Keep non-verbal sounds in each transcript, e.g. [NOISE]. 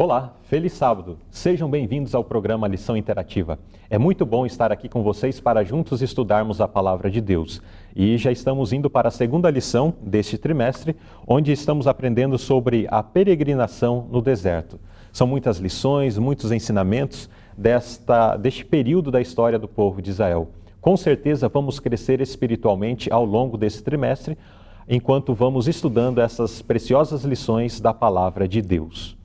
Olá, feliz sábado. Sejam bem-vindos ao programa Lição Interativa. É muito bom estar aqui com vocês para juntos estudarmos a palavra de Deus. E já estamos indo para a segunda lição deste trimestre, onde estamos aprendendo sobre a peregrinação no deserto. São muitas lições, muitos ensinamentos desta, deste período da história do povo de Israel. Com certeza vamos crescer espiritualmente ao longo desse trimestre, enquanto vamos estudando essas preciosas lições da palavra de Deus.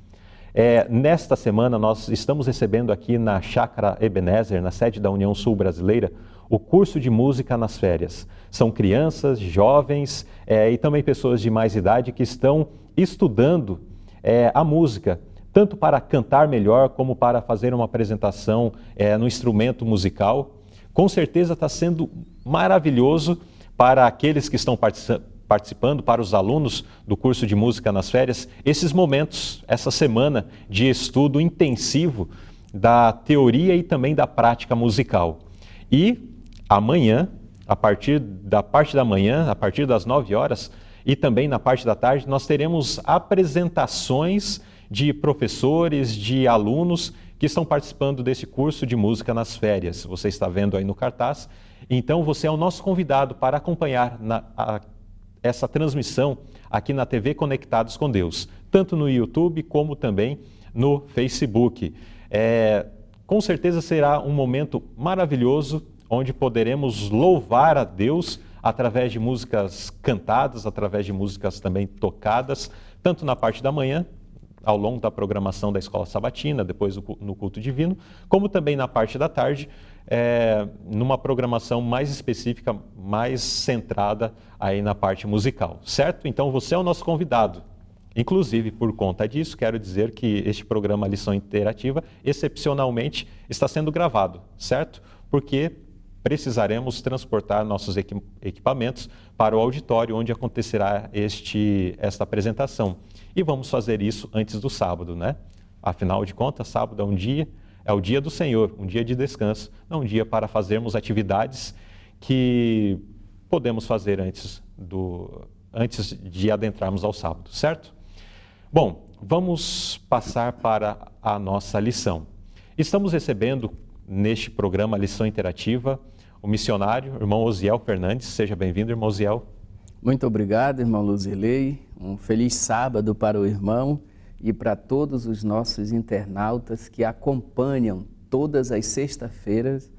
É, nesta semana, nós estamos recebendo aqui na Chácara Ebenezer, na sede da União Sul Brasileira, o curso de música nas férias. São crianças, jovens é, e também pessoas de mais idade que estão estudando é, a música, tanto para cantar melhor como para fazer uma apresentação é, no instrumento musical. Com certeza está sendo maravilhoso para aqueles que estão participando participando, para os alunos do curso de música nas férias, esses momentos, essa semana de estudo intensivo da teoria e também da prática musical. E amanhã, a partir da parte da manhã, a partir das 9 horas, e também na parte da tarde, nós teremos apresentações de professores, de alunos que estão participando desse curso de música nas férias. Você está vendo aí no cartaz. Então, você é o nosso convidado para acompanhar na, a, essa transmissão aqui na TV Conectados com Deus, tanto no YouTube como também no Facebook. É, com certeza será um momento maravilhoso onde poderemos louvar a Deus através de músicas cantadas, através de músicas também tocadas, tanto na parte da manhã, ao longo da programação da escola sabatina, depois no culto divino, como também na parte da tarde, é, numa programação mais específica, mais centrada aí na parte musical, certo? Então você é o nosso convidado. Inclusive, por conta disso, quero dizer que este programa Lição Interativa, excepcionalmente, está sendo gravado, certo? Porque precisaremos transportar nossos equipamentos para o auditório onde acontecerá este, esta apresentação. E vamos fazer isso antes do sábado, né? Afinal de contas, sábado é um dia é o dia do Senhor, um dia de descanso, não um dia para fazermos atividades que podemos fazer antes, do, antes de adentrarmos ao sábado, certo? Bom, vamos passar para a nossa lição. Estamos recebendo neste programa Lição Interativa o missionário, irmão Osiel Fernandes. Seja bem-vindo, irmão Osiel. Muito obrigado, irmão Luzilei. Um feliz sábado para o irmão e para todos os nossos internautas que acompanham todas as sextas-feiras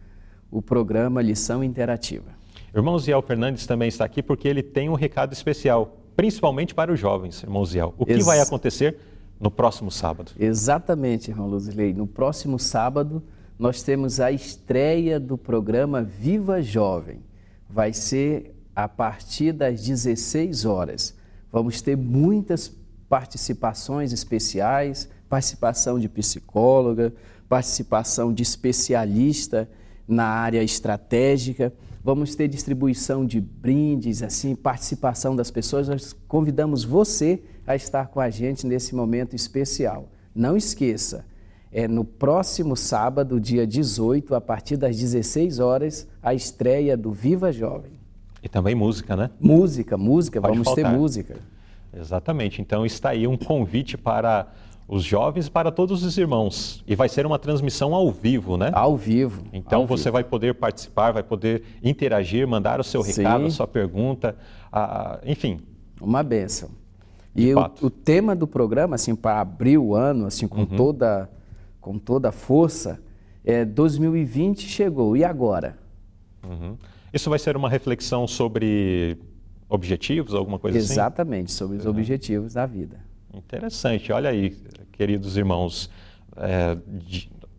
o programa Lição Interativa. Irmão Ziel Fernandes também está aqui porque ele tem um recado especial, principalmente para os jovens, irmão Ziel. O que Ex vai acontecer no próximo sábado? Exatamente, irmão Luzilei. No próximo sábado, nós temos a estreia do programa Viva Jovem. Vai ser a partir das 16 horas. Vamos ter muitas participações especiais, participação de psicóloga, participação de especialista na área estratégica. Vamos ter distribuição de brindes, assim, participação das pessoas. Nós convidamos você a estar com a gente nesse momento especial. Não esqueça, é no próximo sábado, dia 18, a partir das 16 horas, a estreia do Viva Jovem. E também música, né? Música, música, Pode vamos faltar. ter música. Exatamente. Então está aí um convite para os jovens para todos os irmãos. E vai ser uma transmissão ao vivo, né? Ao vivo. Então ao você vivo. vai poder participar, vai poder interagir, mandar o seu recado, Sim. a sua pergunta, a, enfim. Uma benção. e o, o, tema do programa, assim, para abrir o ano, assim, com, uhum. toda, com toda a força, é 2020 chegou, e agora? Uhum. Isso vai ser uma reflexão sobre objetivos, alguma coisa Exatamente, assim? Exatamente, sobre os uhum. objetivos da vida. Interessante. Olha aí, queridos irmãos, é,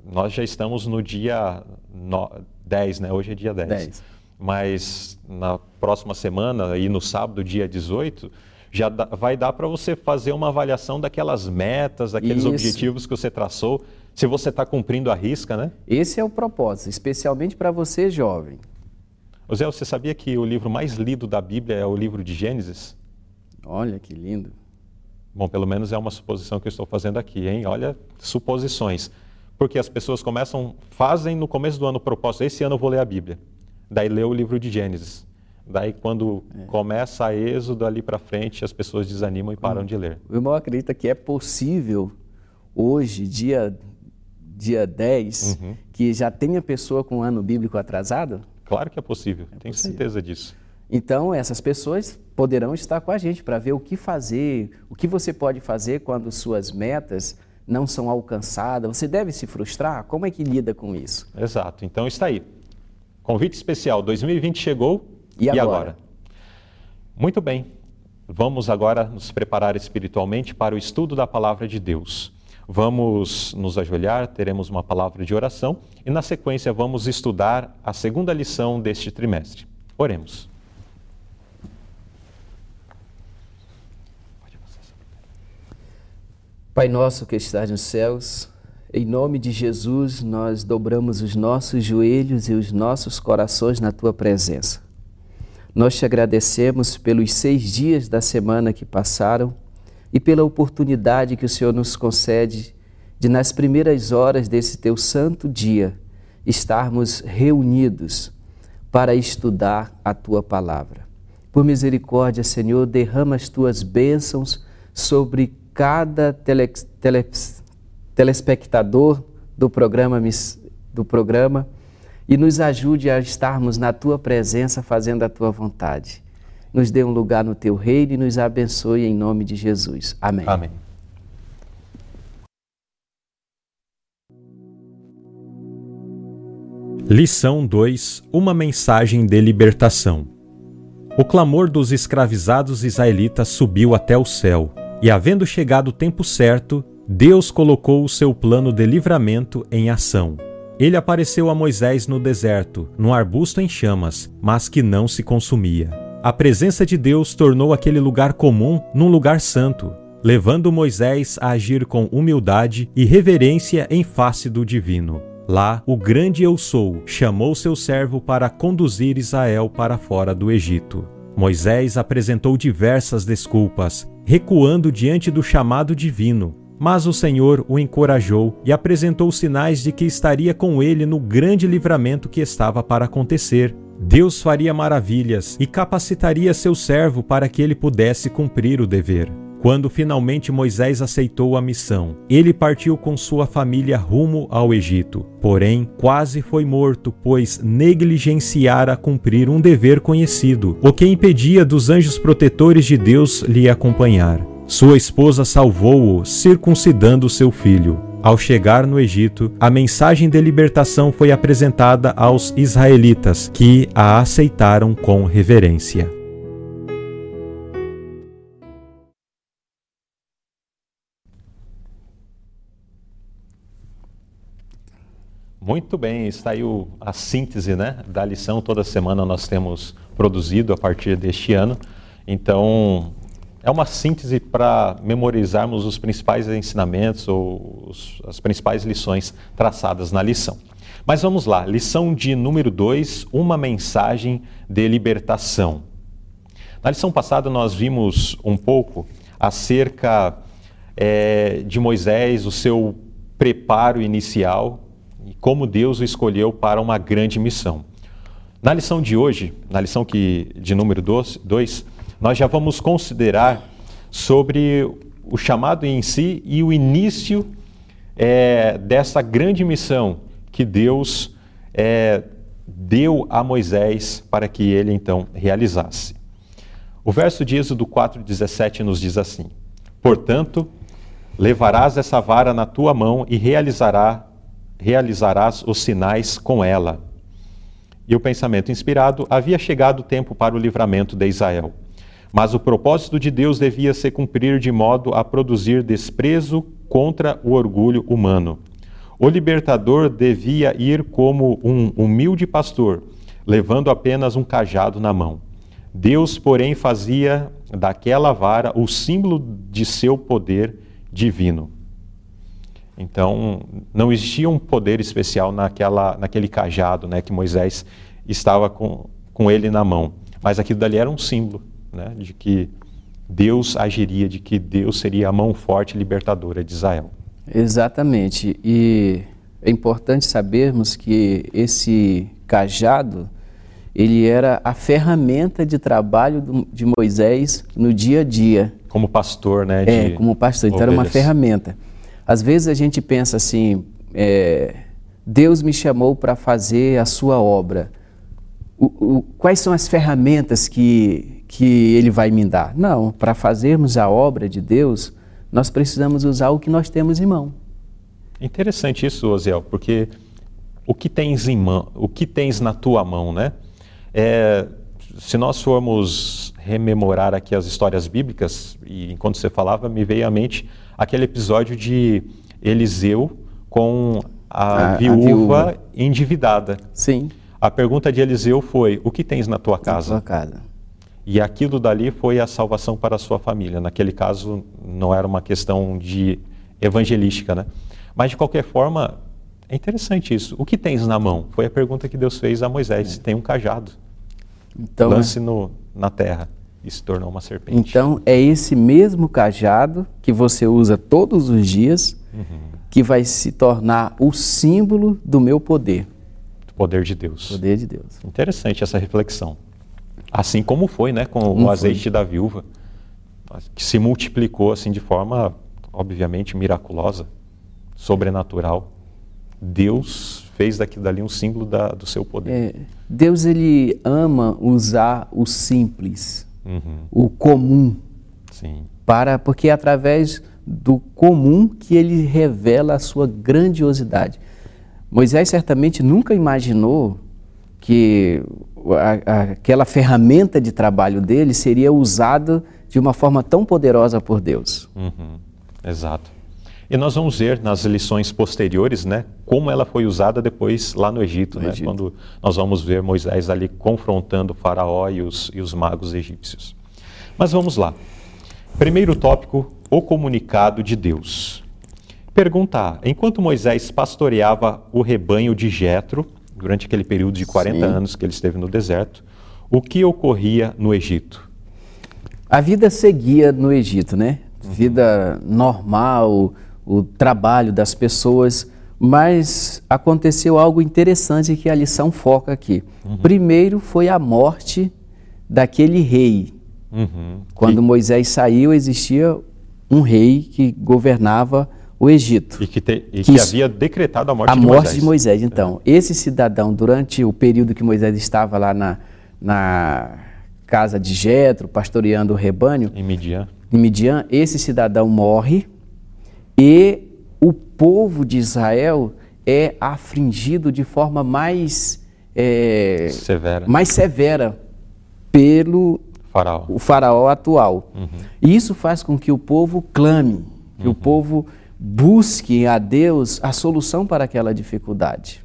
nós já estamos no dia no, 10, né? Hoje é dia 10. 10. Mas na próxima semana e no sábado, dia 18, já dá, vai dar para você fazer uma avaliação daquelas metas, daqueles Isso. objetivos que você traçou, se você está cumprindo a risca, né? Esse é o propósito, especialmente para você, jovem. José, você sabia que o livro mais lido da Bíblia é o livro de Gênesis? Olha que lindo. Bom, pelo menos é uma suposição que eu estou fazendo aqui, hein? Olha, suposições. Porque as pessoas começam, fazem no começo do ano o propósito, esse ano eu vou ler a Bíblia. Daí lê o livro de Gênesis. Daí quando é. começa a êxodo ali para frente, as pessoas desanimam e param hum. de ler. O irmão acredita que é possível hoje, dia, dia 10, uhum. que já tenha pessoa com ano bíblico atrasado? Claro que é possível, é tenho possível. certeza disso. Então, essas pessoas poderão estar com a gente para ver o que fazer, o que você pode fazer quando suas metas não são alcançadas. Você deve se frustrar? Como é que lida com isso? Exato. Então, está aí. Convite especial 2020 chegou. E, e agora? agora? Muito bem. Vamos agora nos preparar espiritualmente para o estudo da palavra de Deus. Vamos nos ajoelhar, teremos uma palavra de oração e, na sequência, vamos estudar a segunda lição deste trimestre. Oremos. Pai nosso que estás nos céus, em nome de Jesus, nós dobramos os nossos joelhos e os nossos corações na tua presença. Nós te agradecemos pelos seis dias da semana que passaram e pela oportunidade que o Senhor nos concede de, nas primeiras horas desse teu santo dia, estarmos reunidos para estudar a tua palavra. Por misericórdia, Senhor, derrama as tuas bênçãos sobre cada tele, tele, telespectador do programa, do programa e nos ajude a estarmos na tua presença fazendo a tua vontade. Nos dê um lugar no teu reino e nos abençoe em nome de Jesus. Amém. Amém. Lição 2 Uma mensagem de libertação. O clamor dos escravizados israelitas subiu até o céu e havendo chegado o tempo certo, Deus colocou o seu plano de livramento em ação. Ele apareceu a Moisés no deserto, num arbusto em chamas, mas que não se consumia. A presença de Deus tornou aquele lugar comum num lugar santo, levando Moisés a agir com humildade e reverência em face do divino. Lá, o grande Eu Sou chamou seu servo para conduzir Israel para fora do Egito. Moisés apresentou diversas desculpas, recuando diante do chamado divino. Mas o Senhor o encorajou e apresentou sinais de que estaria com ele no grande livramento que estava para acontecer. Deus faria maravilhas e capacitaria seu servo para que ele pudesse cumprir o dever. Quando finalmente Moisés aceitou a missão, ele partiu com sua família rumo ao Egito. Porém, quase foi morto, pois negligenciara cumprir um dever conhecido, o que impedia dos anjos protetores de Deus lhe acompanhar. Sua esposa salvou-o, circuncidando seu filho. Ao chegar no Egito, a mensagem de libertação foi apresentada aos israelitas, que a aceitaram com reverência. Muito bem, está aí o, a síntese né, da lição. Toda semana nós temos produzido a partir deste ano. Então, é uma síntese para memorizarmos os principais ensinamentos ou os, as principais lições traçadas na lição. Mas vamos lá, lição de número 2, uma mensagem de libertação. Na lição passada nós vimos um pouco acerca é, de Moisés, o seu preparo inicial e como Deus o escolheu para uma grande missão. Na lição de hoje, na lição que, de número 2, nós já vamos considerar sobre o chamado em si e o início é, dessa grande missão que Deus é, deu a Moisés para que ele então realizasse. O verso de Êxodo 4,17 nos diz assim: Portanto, levarás essa vara na tua mão e realizará realizarás os sinais com ela. E o pensamento inspirado havia chegado o tempo para o livramento de Israel. Mas o propósito de Deus devia se cumprir de modo a produzir desprezo contra o orgulho humano. O libertador devia ir como um humilde pastor, levando apenas um cajado na mão. Deus, porém, fazia daquela vara o símbolo de seu poder divino. Então, não existia um poder especial naquela, naquele cajado né, que Moisés estava com, com ele na mão. Mas aquilo dali era um símbolo né, de que Deus agiria, de que Deus seria a mão forte libertadora de Israel. Exatamente. E é importante sabermos que esse cajado, ele era a ferramenta de trabalho de Moisés no dia a dia. Como pastor, né? é, como pastor. Então ovelhas. era uma ferramenta. Às vezes a gente pensa assim, é, Deus me chamou para fazer a sua obra. O, o, quais são as ferramentas que, que Ele vai me dar? Não, para fazermos a obra de Deus, nós precisamos usar o que nós temos em mão. Interessante isso, Oziel, porque o que tens em mão, o que tens na tua mão, né? É, se nós formos rememorar aqui as histórias bíblicas, e enquanto você falava, me veio à mente aquele episódio de Eliseu com a, a, viúva, a viúva endividada. Sim. A pergunta de Eliseu foi: O que tens na tua casa? Na tua casa. E aquilo dali foi a salvação para a sua família. Naquele caso, não era uma questão de evangelística, né? Mas de qualquer forma, é interessante isso. O que tens na mão? Foi a pergunta que Deus fez a Moisés. É. Tem um cajado. Então, Lance é... no, na terra e se tornou uma serpente. Então é esse mesmo cajado que você usa todos os dias uhum. que vai se tornar o símbolo do meu poder. Poder de Deus. Poder de Deus. Interessante essa reflexão. Assim como foi, né, com o azeite foi. da viúva, que se multiplicou assim de forma obviamente miraculosa, sobrenatural. Deus fez daqui dali um símbolo da, do seu poder. É, Deus ele ama usar o simples, uhum. o comum, Sim. para porque é através do comum que ele revela a sua grandiosidade. Moisés certamente nunca imaginou que a, a, aquela ferramenta de trabalho dele seria usada de uma forma tão poderosa por Deus. Uhum. Exato. E nós vamos ver nas lições posteriores, né, como ela foi usada depois lá no Egito, no né, Egito. quando nós vamos ver Moisés ali confrontando o faraó e os, e os magos egípcios. Mas vamos lá. Primeiro tópico, o comunicado de Deus. Pergunta A. Enquanto Moisés pastoreava o rebanho de Jetro, durante aquele período de 40 Sim. anos que ele esteve no deserto, o que ocorria no Egito? A vida seguia no Egito, né? Vida normal, o trabalho das pessoas, mas aconteceu algo interessante que a lição foca aqui. Uhum. Primeiro foi a morte daquele rei. Uhum. Quando Moisés saiu, existia um rei que governava o Egito. E que, te, e que, que havia decretado a morte a de Moisés. A morte de Moisés. Então, é. esse cidadão, durante o período que Moisés estava lá na, na casa de Jetro, pastoreando o rebanho, em Midian. em Midian, esse cidadão morre e o povo de Israel é afligido de forma mais é, severa. mais severa pelo faraó. o faraó atual. Uhum. E isso faz com que o povo clame, que uhum. o povo busque a Deus a solução para aquela dificuldade.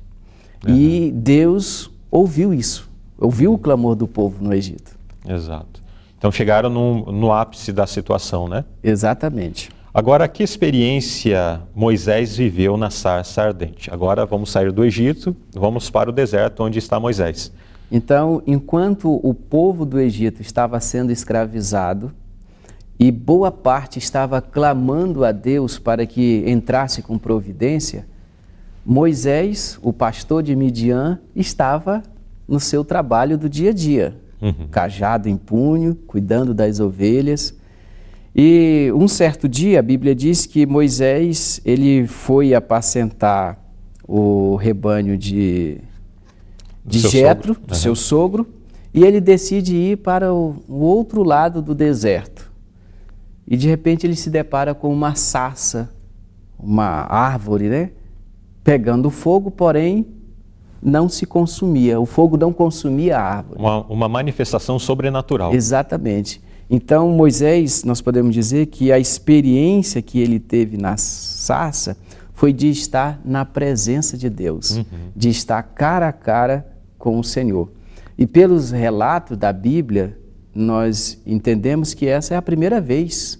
Uhum. E Deus ouviu isso, ouviu o clamor do povo no Egito. Exato. Então chegaram no, no ápice da situação, né? Exatamente. Agora, que experiência Moisés viveu na sarça ardente? Agora vamos sair do Egito, vamos para o deserto onde está Moisés. Então, enquanto o povo do Egito estava sendo escravizado e boa parte estava clamando a Deus para que entrasse com providência, Moisés, o pastor de Midian, estava no seu trabalho do dia a dia, uhum. cajado em punho, cuidando das ovelhas. E um certo dia a Bíblia diz que Moisés ele foi apacentar o rebanho de, de Jetro, do seu sogro, e ele decide ir para o, o, outro lado do deserto. E de repente ele se depara com uma sarça, uma árvore, né? Pegando fogo, porém não se consumia. O fogo não consumia a árvore. Uma, uma manifestação sobrenatural. Exatamente. Então, Moisés, nós podemos dizer que a experiência que ele teve na sarça foi de estar na presença de Deus, uhum. de estar cara a cara com o Senhor. E pelos relatos da Bíblia, nós entendemos que essa é a primeira vez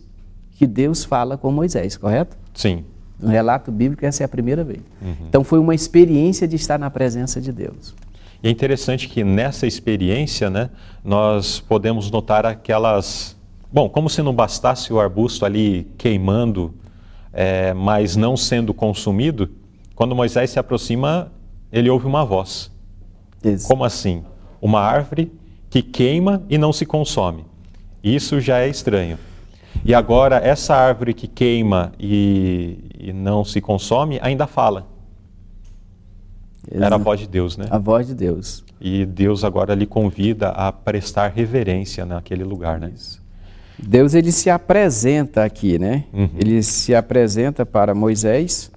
que Deus fala com Moisés, correto? Sim. No relato bíblico, essa é a primeira vez. Uhum. Então, foi uma experiência de estar na presença de Deus. E é interessante que nessa experiência, né, nós podemos notar aquelas. Bom, como se não bastasse o arbusto ali queimando, é, mas não sendo consumido, quando Moisés se aproxima, ele ouve uma voz. Isso. Como assim? Uma árvore que queima e não se consome. Isso já é estranho. E agora, essa árvore que queima e, e não se consome ainda fala. Era a voz de Deus, né? A voz de Deus. E Deus agora lhe convida a prestar reverência naquele lugar, né? Isso. Deus ele se apresenta aqui, né? Uhum. Ele se apresenta para Moisés,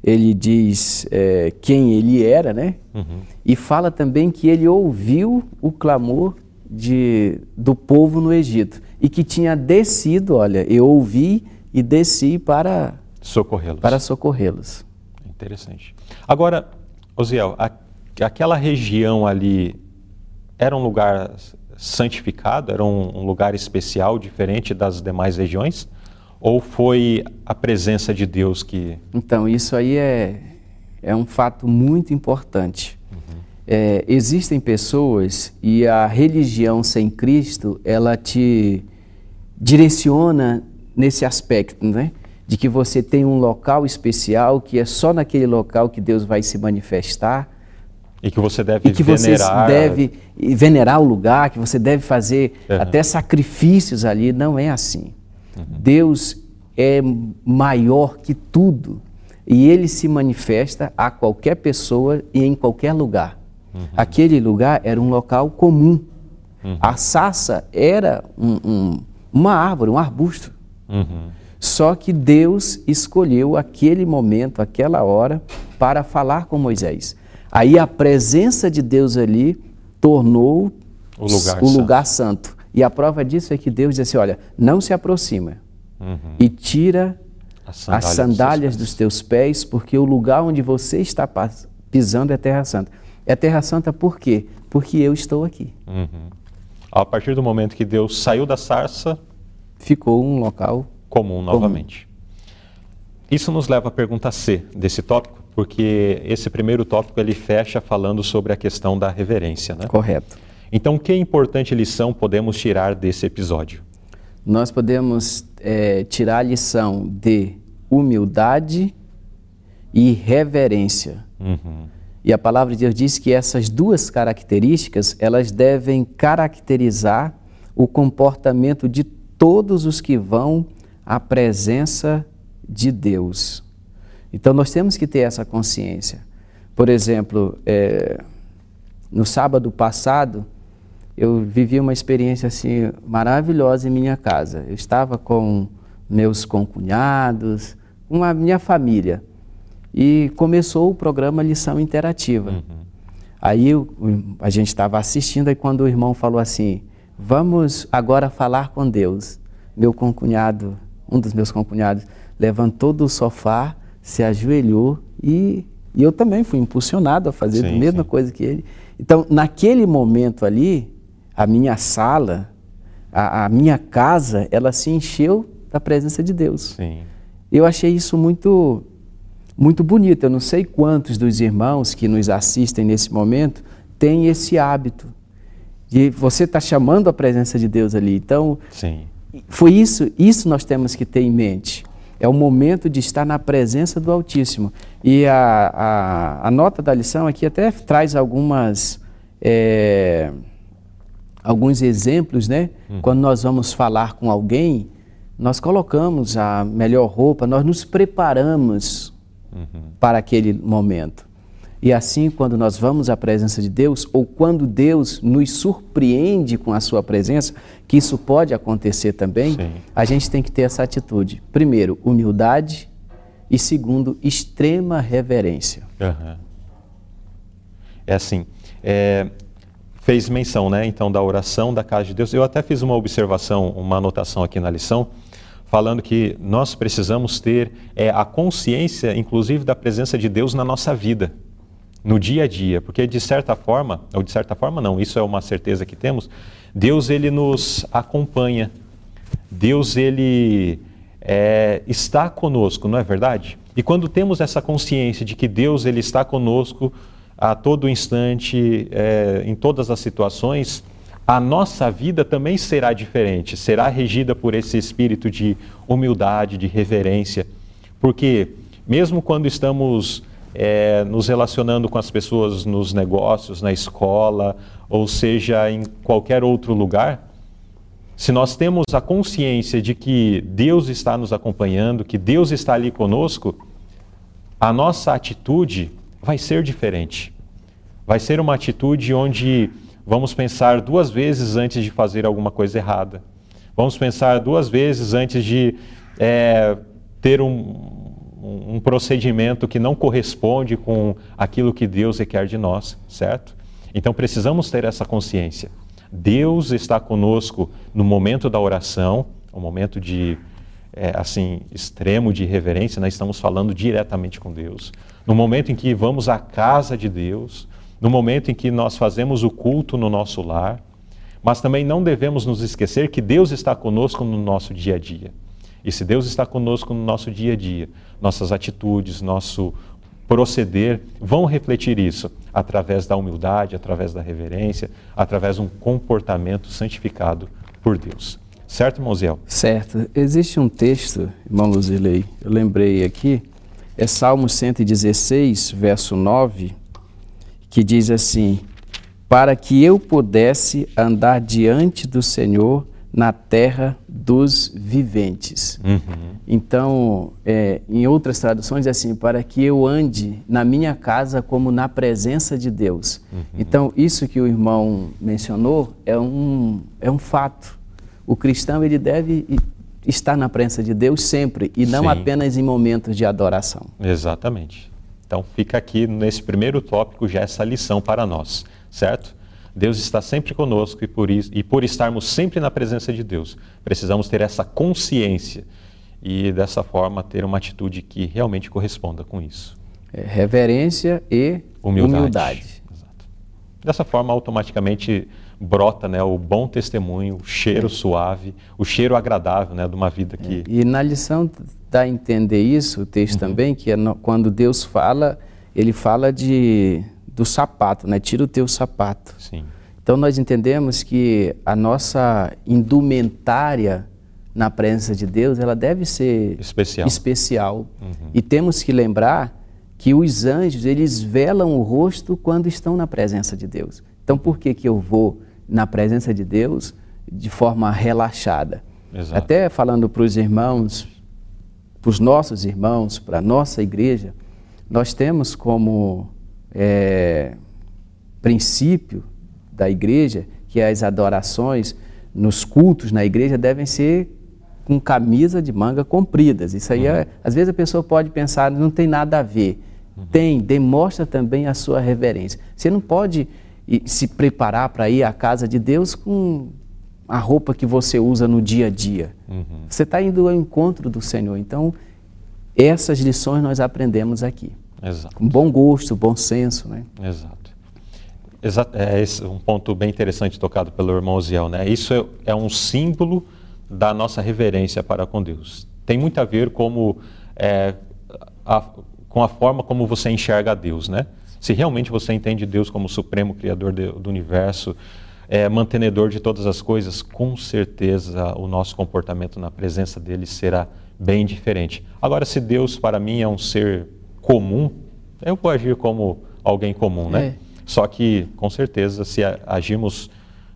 ele diz é, quem ele era, né? Uhum. E fala também que ele ouviu o clamor de, do povo no Egito e que tinha descido, olha, eu ouvi e desci para socorrê-los. Para socorrê-los. Interessante. Agora, Osiel, a, aquela região ali era um lugar santificado, era um, um lugar especial, diferente das demais regiões? Ou foi a presença de Deus que. Então, isso aí é, é um fato muito importante. Uhum. É, existem pessoas e a religião sem Cristo, ela te direciona nesse aspecto, né? De que você tem um local especial, que é só naquele local que Deus vai se manifestar. E que você deve e que venerar. Você deve venerar o lugar, que você deve fazer uhum. até sacrifícios ali. Não é assim. Uhum. Deus é maior que tudo. E ele se manifesta a qualquer pessoa e em qualquer lugar. Uhum. Aquele lugar era um local comum. Uhum. A sassa era um, um, uma árvore, um arbusto. Uhum. Só que Deus escolheu aquele momento, aquela hora, para falar com Moisés. Aí a presença de Deus ali tornou o lugar, o santo. lugar santo. E a prova disso é que Deus disse olha, não se aproxima uhum. e tira as sandálias, as sandálias dos, dos teus pés, porque o lugar onde você está pisando é Terra Santa. É Terra Santa por quê? Porque eu estou aqui. Uhum. A partir do momento que Deus saiu da sarça, ficou um local comum novamente. Comum. Isso nos leva à pergunta C desse tópico, porque esse primeiro tópico ele fecha falando sobre a questão da reverência, né? Correto. Então, que importante lição podemos tirar desse episódio? Nós podemos é, tirar a lição de humildade e reverência. Uhum. E a palavra de Deus diz que essas duas características, elas devem caracterizar o comportamento de todos os que vão à presença de Deus. Então nós temos que ter essa consciência. Por exemplo, é, no sábado passado, eu vivi uma experiência assim maravilhosa em minha casa. Eu estava com meus concunhados, com a minha família e começou o programa Lição Interativa. Uhum. Aí eu, a gente estava assistindo e quando o irmão falou assim, vamos agora falar com Deus. Meu concunhado, um dos meus concunhados, levantou do sofá, se ajoelhou e, e eu também fui impulsionado a fazer sim, a mesma sim. coisa que ele. Então, naquele momento ali, a minha sala, a, a minha casa, ela se encheu da presença de Deus. Sim. Eu achei isso muito muito bonito. Eu não sei quantos dos irmãos que nos assistem nesse momento têm esse hábito de você estar tá chamando a presença de Deus ali. Então, Sim. foi isso, isso nós temos que ter em mente. É o momento de estar na presença do Altíssimo. E a, a, a nota da lição aqui até traz algumas é, alguns exemplos, né? Hum. Quando nós vamos falar com alguém, nós colocamos a melhor roupa, nós nos preparamos uhum. para aquele momento. E assim, quando nós vamos à presença de Deus, ou quando Deus nos surpreende com a sua presença, que isso pode acontecer também, Sim. a gente tem que ter essa atitude. Primeiro, humildade e segundo, extrema reverência. Uhum. É assim, é, fez menção, né, então, da oração da casa de Deus. Eu até fiz uma observação, uma anotação aqui na lição, falando que nós precisamos ter é, a consciência, inclusive, da presença de Deus na nossa vida, no dia a dia, porque de certa forma, ou de certa forma não, isso é uma certeza que temos, Deus ele nos acompanha, Deus ele é, está conosco, não é verdade? E quando temos essa consciência de que Deus ele está conosco a todo instante, é, em todas as situações, a nossa vida também será diferente, será regida por esse espírito de humildade, de reverência, porque mesmo quando estamos é, nos relacionando com as pessoas nos negócios, na escola, ou seja, em qualquer outro lugar, se nós temos a consciência de que Deus está nos acompanhando, que Deus está ali conosco, a nossa atitude vai ser diferente. Vai ser uma atitude onde vamos pensar duas vezes antes de fazer alguma coisa errada. Vamos pensar duas vezes antes de é, ter um, um procedimento que não corresponde com aquilo que Deus requer de nós, certo? Então precisamos ter essa consciência. Deus está conosco no momento da oração, um momento de é, assim extremo de reverência, nós estamos falando diretamente com Deus. No momento em que vamos à casa de Deus, no momento em que nós fazemos o culto no nosso lar, mas também não devemos nos esquecer que Deus está conosco no nosso dia a dia. E se Deus está conosco no nosso dia a dia, nossas atitudes, nosso proceder vão refletir isso através da humildade, através da reverência, através de um comportamento santificado por Deus. Certo, irmão Zé? Certo. Existe um texto, irmão Luzilei, eu lembrei aqui, é Salmo 116, verso 9, que diz assim: Para que eu pudesse andar diante do Senhor na terra dos viventes. Uhum. Então, é, em outras traduções, é assim: para que eu ande na minha casa como na presença de Deus. Uhum. Então, isso que o irmão mencionou é um, é um fato. O cristão ele deve estar na presença de Deus sempre e não Sim. apenas em momentos de adoração. Exatamente. Então fica aqui nesse primeiro tópico já essa lição para nós, certo? Deus está sempre conosco e por, isso, e por estarmos sempre na presença de Deus, precisamos ter essa consciência e dessa forma ter uma atitude que realmente corresponda com isso. É, reverência e humildade. humildade. Dessa forma, automaticamente brota né, o bom testemunho, o cheiro é. suave, o cheiro agradável né, de uma vida que. E na lição dá a entender isso, o texto uhum. também, que é no, quando Deus fala, ele fala de do sapato, né? Tira o teu sapato. Sim. Então nós entendemos que a nossa indumentária na presença de Deus, ela deve ser especial. especial. Uhum. E temos que lembrar que os anjos, eles velam o rosto quando estão na presença de Deus. Então por que que eu vou na presença de Deus de forma relaxada? Exato. Até falando para os irmãos, para os nossos irmãos, para a nossa igreja, nós temos como é, princípio da igreja que as adorações nos cultos na igreja devem ser com camisa de manga compridas. Isso aí, é, uhum. às vezes a pessoa pode pensar, não tem nada a ver. Uhum. Tem, demonstra também a sua reverência. Você não pode se preparar para ir à casa de Deus com a roupa que você usa no dia a dia. Uhum. Você está indo ao encontro do Senhor. Então, essas lições nós aprendemos aqui. Exato. Com bom gosto, bom senso. Né? Exato. Exato. É esse um ponto bem interessante tocado pelo irmão Ziel. Né? Isso é, é um símbolo da nossa reverência para com Deus. Tem muito a ver como, é, a, com a forma como você enxerga a Deus. Né? Se realmente você entende Deus como o supremo criador de, do universo, é, mantenedor de todas as coisas, com certeza o nosso comportamento na presença dele será bem diferente. Agora, se Deus para mim é um ser comum, eu vou agir como alguém comum, né? É. Só que, com certeza, se agirmos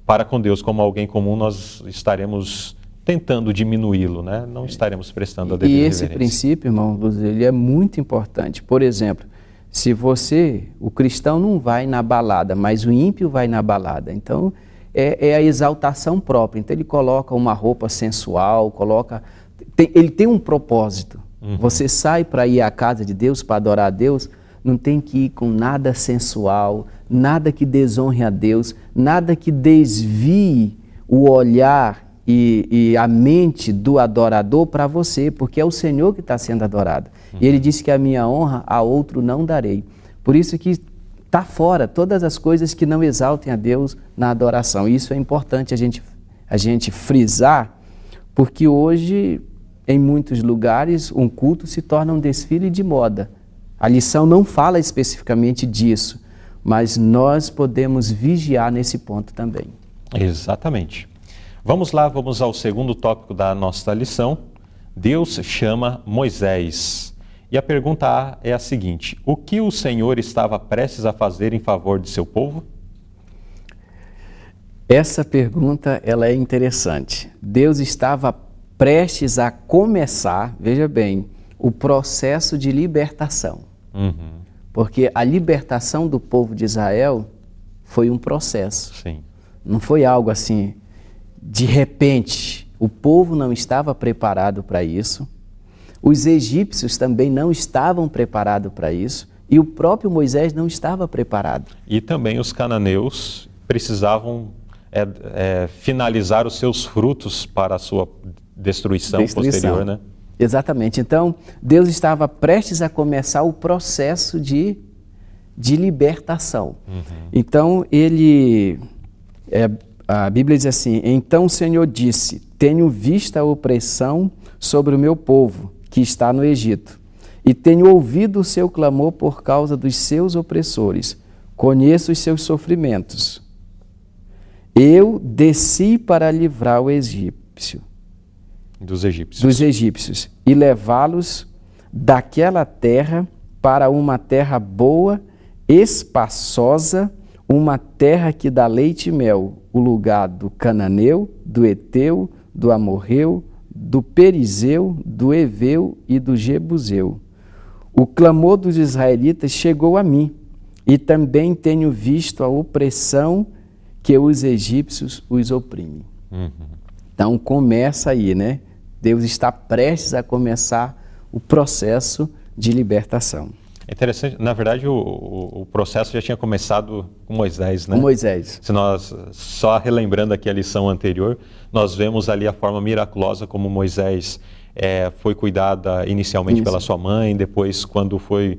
para com Deus como alguém comum, nós estaremos tentando diminuí-lo, né? Não é. estaremos prestando a devida E esse princípio, irmão Luz, ele é muito importante. Por exemplo, se você, o cristão não vai na balada, mas o ímpio vai na balada. Então, é, é a exaltação própria. Então ele coloca uma roupa sensual, coloca. Tem, ele tem um propósito. Uhum. Você sai para ir à casa de Deus, para adorar a Deus, não tem que ir com nada sensual, nada que desonre a Deus, nada que desvie o olhar e, e a mente do adorador para você, porque é o Senhor que está sendo adorado. Uhum. E ele disse que a minha honra a outro não darei. Por isso que está fora todas as coisas que não exaltem a Deus na adoração. Isso é importante a gente, a gente frisar, porque hoje, em muitos lugares, um culto se torna um desfile de moda. A lição não fala especificamente disso, mas nós podemos vigiar nesse ponto também. Exatamente. Vamos lá, vamos ao segundo tópico da nossa lição. Deus chama Moisés. E a pergunta A é a seguinte: O que o Senhor estava prestes a fazer em favor de seu povo? Essa pergunta ela é interessante. Deus estava prestes a começar, veja bem, o processo de libertação. Uhum. Porque a libertação do povo de Israel foi um processo. Sim. Não foi algo assim de repente. O povo não estava preparado para isso. Os egípcios também não estavam preparados para isso. E o próprio Moisés não estava preparado. E também os cananeus precisavam é, é, finalizar os seus frutos para a sua destruição, destruição, posterior, né? Exatamente. Então, Deus estava prestes a começar o processo de, de libertação. Uhum. Então, ele. É, a Bíblia diz assim: Então o Senhor disse: Tenho visto a opressão sobre o meu povo que está no Egito, e tenho ouvido o seu clamor por causa dos seus opressores. Conheço os seus sofrimentos. Eu desci para livrar o egípcio dos egípcios. Dos egípcios e levá-los daquela terra para uma terra boa, espaçosa, uma terra que dá leite e mel, o lugar do cananeu, do eteu, do amorreu, do perizeu, do eveu e do jebuseu. O clamor dos israelitas chegou a mim, e também tenho visto a opressão que os egípcios os oprimem. Uhum. Então começa aí, né? Deus está prestes a começar o processo de libertação. É interessante, na verdade, o, o, o, processo já tinha começado com Moisés, né? Com Moisés. Se nós, só relembrando aqui a lição anterior, nós vemos ali a forma miraculosa como Moisés é, foi cuidada inicialmente Isso. pela sua mãe, depois, quando foi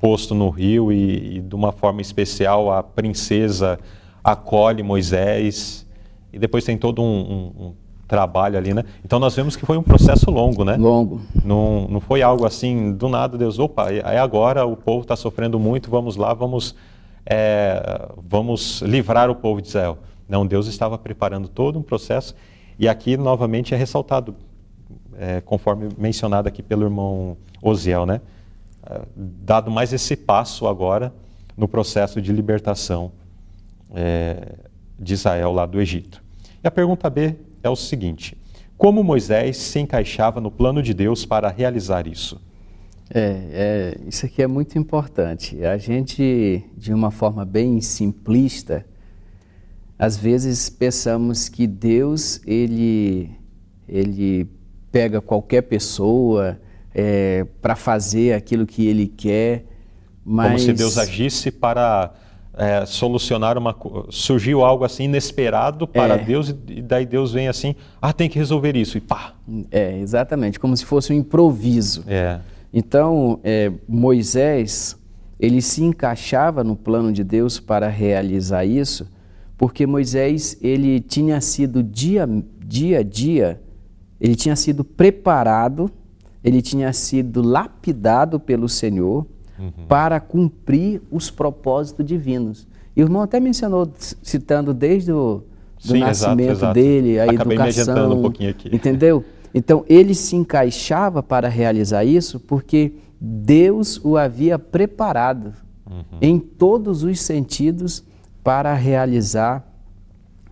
posto no rio e, e, de uma forma especial, a princesa acolhe Moisés, e depois tem todo um, um, um trabalho ali, né? Então nós vemos que foi um processo longo, né? Longo. Não, não foi algo assim, do nada, Deus, opa, é agora, o povo está sofrendo muito, vamos lá, vamos, é, vamos livrar o povo de Israel. Não, Deus estava preparando todo um processo e aqui novamente é ressaltado, é, conforme mencionado aqui pelo irmão Osiel, né? É, dado mais esse passo agora no processo de libertação é, de Israel lá do Egito. E a pergunta B é o seguinte: como Moisés se encaixava no plano de Deus para realizar isso? É, é, isso aqui é muito importante. A gente, de uma forma bem simplista, às vezes pensamos que Deus ele ele pega qualquer pessoa é, para fazer aquilo que Ele quer, mas como se Deus agisse para é, solucionar uma surgiu algo assim inesperado para é. Deus e daí Deus vem assim ah tem que resolver isso e pá é exatamente como se fosse um improviso é. então é, Moisés ele se encaixava no plano de Deus para realizar isso porque Moisés ele tinha sido dia dia a dia ele tinha sido preparado ele tinha sido lapidado pelo Senhor uhum. para cumprir os propósitos divinos. E o irmão até mencionou, citando desde o do Sim, nascimento exato, exato. dele, a Acabei educação, um pouquinho aqui. entendeu? Então ele se encaixava para realizar isso porque Deus o havia preparado uhum. em todos os sentidos para realizar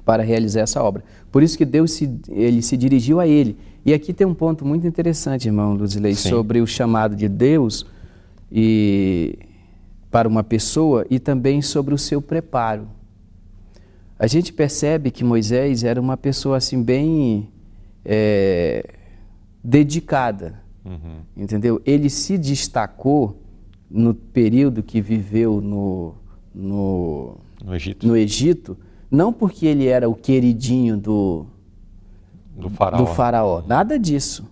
para realizar essa obra. Por isso que Deus se, ele se dirigiu a ele. E aqui tem um ponto muito interessante, irmão Luzilei, sobre o chamado de Deus e para uma pessoa e também sobre o seu preparo. A gente percebe que Moisés era uma pessoa assim bem é, dedicada, uhum. entendeu? Ele se destacou no período que viveu no, no, no, Egito. no Egito, não porque ele era o queridinho do, do faraó. do faraó, nada disso.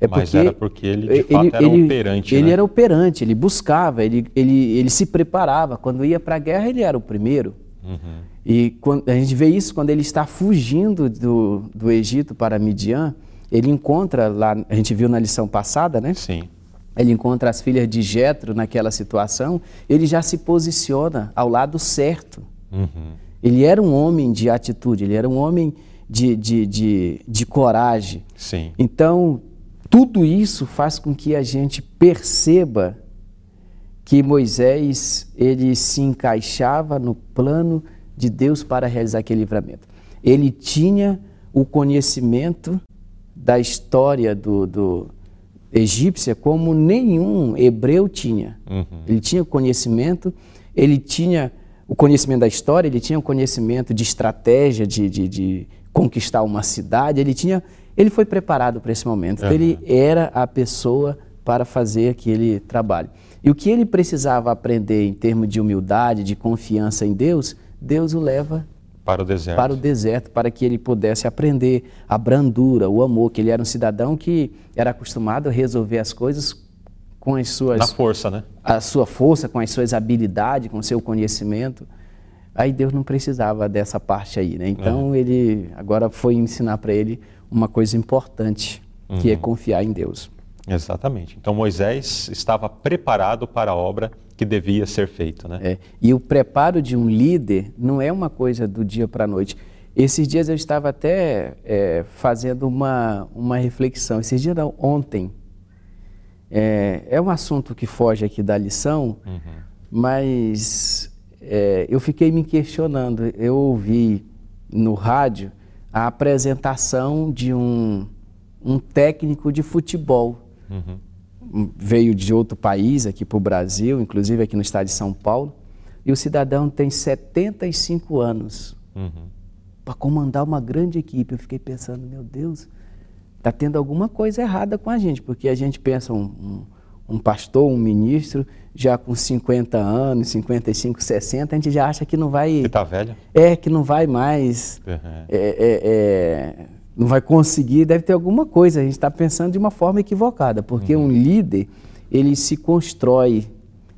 É Mas porque era porque ele, de fato, ele, era ele, operante. Ele né? era operante, ele buscava, ele, ele, ele se preparava. Quando ia para a guerra, ele era o primeiro. Uhum. E quando, a gente vê isso quando ele está fugindo do, do Egito para Midian. Ele encontra lá, a gente viu na lição passada, né? Sim. Ele encontra as filhas de Jetro naquela situação. Ele já se posiciona ao lado certo. Uhum. Ele era um homem de atitude, ele era um homem de, de, de, de coragem. Sim. Então, tudo isso faz com que a gente perceba que Moisés ele se encaixava no plano de Deus para realizar aquele livramento. Ele tinha o conhecimento da história do, do egípcia como nenhum hebreu tinha. Uhum. Ele tinha conhecimento, ele tinha o conhecimento da história, ele tinha o conhecimento de estratégia de, de, de conquistar uma cidade, ele tinha, ele foi preparado para esse momento. Uhum. Ele era a pessoa para fazer aquele trabalho. E o que ele precisava aprender em termos de humildade, de confiança em Deus, Deus o leva para o deserto. Para o deserto, para que ele pudesse aprender a brandura, o amor, que ele era um cidadão que era acostumado a resolver as coisas com as suas na força, né? A sua força, com as suas habilidades, com o seu conhecimento. Aí Deus não precisava dessa parte aí, né? Então ele agora foi ensinar para ele uma coisa importante, que é uhum. é confiar em Deus. Exatamente. Então Moisés estava preparado para a obra que devia ser feita, né? É. E o preparo de um líder não é uma coisa do dia para a noite. Esses dias eu estava até é, fazendo uma, uma reflexão. Esses dias não, ontem. É, é um assunto que foge aqui da lição, uhum. mas é, eu fiquei me questionando. Eu ouvi no rádio a apresentação de um, um técnico de futebol Uhum. Veio de outro país aqui para o Brasil, inclusive aqui no estado de São Paulo, e o cidadão tem 75 anos uhum. para comandar uma grande equipe. Eu fiquei pensando, meu Deus, está tendo alguma coisa errada com a gente, porque a gente pensa um, um, um pastor, um ministro, já com 50 anos, 55, 60, a gente já acha que não vai. Que está velho? É, que não vai mais. Uhum. É, é, é, não vai conseguir, deve ter alguma coisa. A gente está pensando de uma forma equivocada, porque uhum. um líder, ele se constrói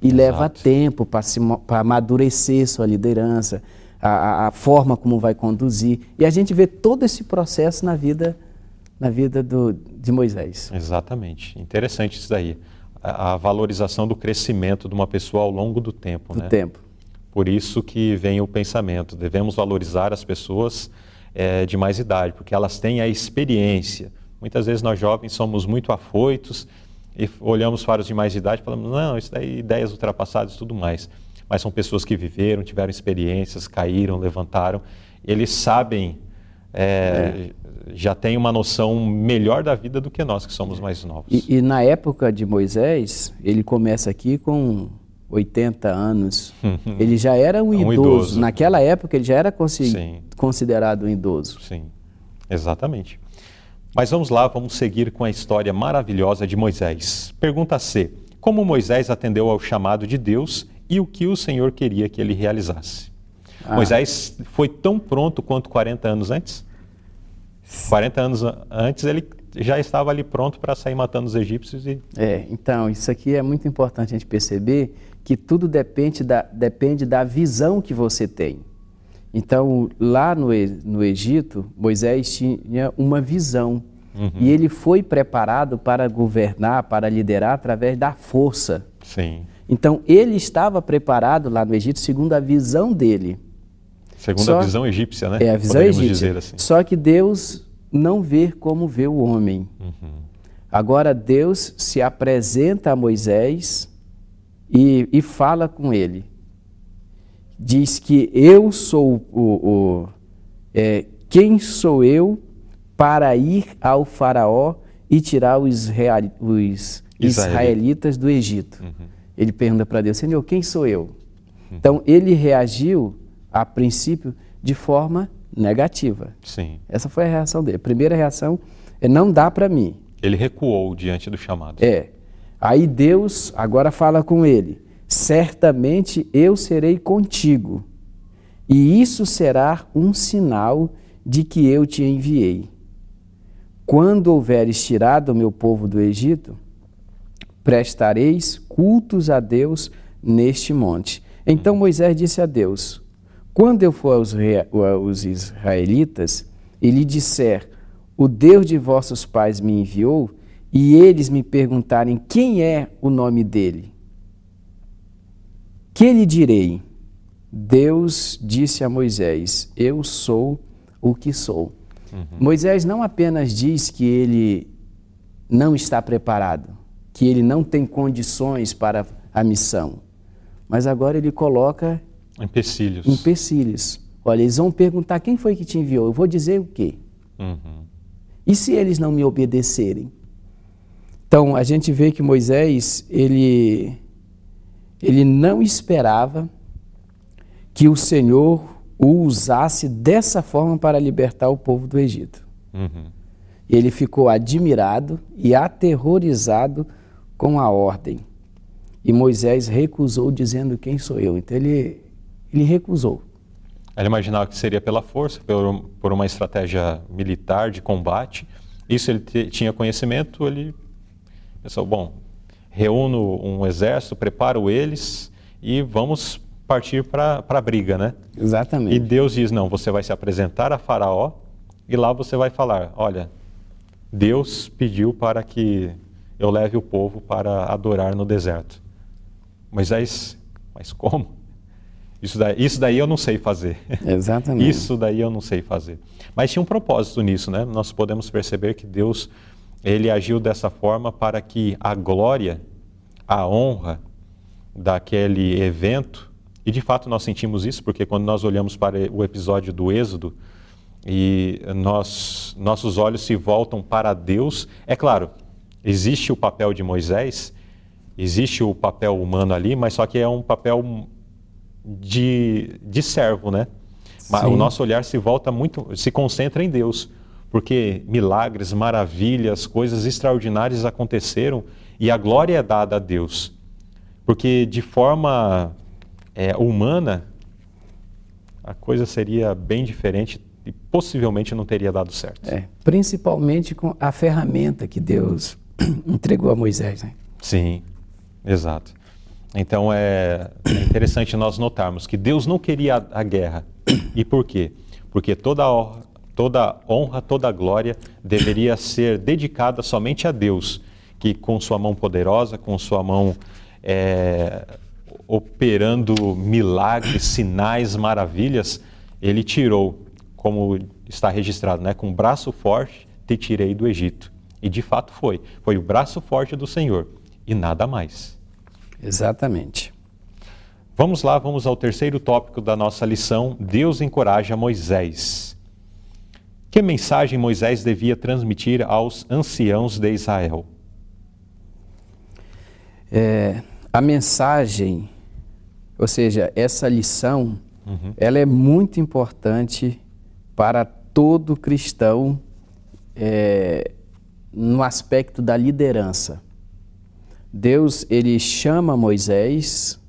e Exato. leva tempo para amadurecer sua liderança, a, a, forma como vai conduzir. E a gente vê todo esse processo na vida, na vida do, de Moisés. Exatamente. Interessante isso daí. A, a, valorização do crescimento de uma pessoa ao longo do tempo. Do né? tempo. Por isso que vem o pensamento. Devemos valorizar as pessoas é, de mais idade, porque elas têm a experiência. Muitas vezes nós jovens somos muito afoitos e olhamos para os de mais idade e falamos, não, isso daí ideias ultrapassadas e tudo mais. Mas são pessoas que viveram, tiveram experiências, caíram, levantaram, eles sabem, é, é. já têm uma noção melhor da vida do que nós que somos mais novos. E, e na época de Moisés, ele começa aqui com 80 anos, ele já era um, um idoso. idoso. Naquela época ele já era considerado um idoso. Sim, exatamente. Mas vamos lá, vamos seguir com a história maravilhosa de Moisés. Pergunta C: Como Moisés atendeu ao chamado de Deus e o que o Senhor queria que ele realizasse? Ah. Moisés foi tão pronto quanto 40 anos antes? 40 anos antes ele já estava ali pronto para sair matando os egípcios e... É, então, isso aqui é muito importante a gente perceber que tudo depende da, depende da visão que você tem. Então, lá no, no Egito, Moisés tinha uma visão. Uhum. E ele foi preparado para governar, para liderar através da força. Sim. Então, ele estava preparado lá no Egito segundo a visão dele. Segundo Só, a visão egípcia, né? É, a visão Podemos egípcia. Assim. Só que Deus não vê como vê o homem. Uhum. Agora, Deus se apresenta a Moisés e, e fala com ele. Diz que eu sou o. o é, quem sou eu para ir ao Faraó e tirar os, os israelitas do Egito? Uhum. Ele pergunta para Deus: Senhor, quem sou eu? Uhum. Então ele reagiu, a princípio, de forma negativa. Sim. Essa foi a reação dele. A primeira reação é: não dá para mim. Ele recuou diante do chamado. É. Aí Deus agora fala com ele: certamente eu serei contigo, e isso será um sinal de que eu te enviei. Quando houveres tirado o meu povo do Egito, prestareis cultos a Deus neste monte. Então Moisés disse a Deus: Quando eu for aos, aos israelitas e lhe disser, o Deus de vossos pais me enviou, e eles me perguntarem quem é o nome dele, que lhe direi? Deus disse a Moisés: Eu sou o que sou. Uhum. Moisés não apenas diz que ele não está preparado, que ele não tem condições para a missão, mas agora ele coloca empecilhos. empecilhos Olha, eles vão perguntar quem foi que te enviou. Eu vou dizer o quê? Uhum. E se eles não me obedecerem? Então, a gente vê que Moisés, ele, ele não esperava que o Senhor o usasse dessa forma para libertar o povo do Egito. Uhum. Ele ficou admirado e aterrorizado com a ordem. E Moisés recusou, dizendo: Quem sou eu? Então ele, ele recusou. Ele imaginava que seria pela força, por, por uma estratégia militar de combate. Isso ele tinha conhecimento, ele pensou: bom, reúno um exército, preparo eles e vamos partir para a briga, né? Exatamente. E Deus diz: não, você vai se apresentar a Faraó e lá você vai falar: olha, Deus pediu para que eu leve o povo para adorar no deserto. Moisés, mas como? Isso daí, isso daí eu não sei fazer. [LAUGHS] Exatamente. Isso daí eu não sei fazer. Mas tinha um propósito nisso, né? Nós podemos perceber que Deus, ele agiu dessa forma para que a glória, a honra daquele evento, e de fato nós sentimos isso, porque quando nós olhamos para o episódio do Êxodo e nós, nossos olhos se voltam para Deus, é claro, existe o papel de Moisés, existe o papel humano ali, mas só que é um papel de, de servo, né? Sim. O nosso olhar se volta muito, se concentra em Deus, porque milagres, maravilhas, coisas extraordinárias aconteceram e a glória é dada a Deus. Porque de forma é, humana, a coisa seria bem diferente e possivelmente não teria dado certo. É, principalmente com a ferramenta que Deus [CLEARS THROAT] entregou a Moisés. Né? Sim, exato. Então é, é, interessante nós notarmos que Deus não queria a, guerra. E por quê? Porque toda honra, toda honra, toda glória deveria ser dedicada somente a Deus, que com sua mão poderosa, com sua mão é, operando milagres, sinais, maravilhas, ele tirou, como está registrado, né, com braço forte te tirei do Egito. E de fato foi. Foi o braço forte do Senhor e nada mais. Exatamente. Vamos lá, vamos ao terceiro tópico da nossa lição. Deus encoraja Moisés. Que mensagem Moisés devia transmitir aos anciãos de Israel? É, a mensagem, ou seja, essa lição, uhum. ela é muito importante para todo cristão é, no aspecto da liderança. Deus ele chama Moisés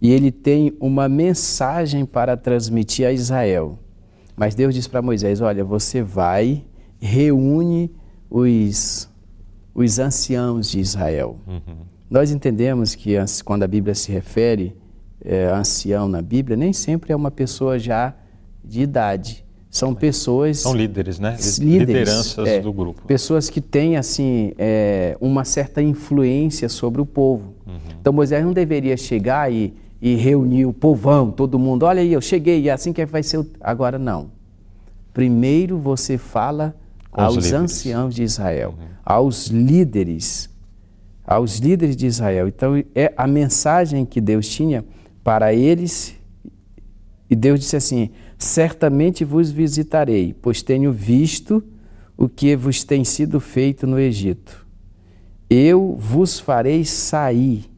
e ele tem uma mensagem para transmitir a Israel. Mas Deus diz para Moisés: Olha, você vai, reúne os, os anciãos de Israel. Uhum. Nós entendemos que quando a Bíblia se refere é, a ancião na Bíblia, nem sempre é uma pessoa já de idade. São pessoas. São líderes, né? Líderes, Lideranças é, do grupo. Pessoas que têm, assim, é, uma certa influência sobre o povo. Uhum. Então Moisés não deveria chegar e, e reunir o povão, todo mundo. Olha aí, eu cheguei, e é assim que vai ser. O... Agora não. Primeiro você fala Com aos anciãos de Israel, uhum. aos líderes, aos líderes de Israel. Então é a mensagem que Deus tinha para eles. E Deus disse assim: certamente vos visitarei, pois tenho visto o que vos tem sido feito no Egito. Eu vos farei sair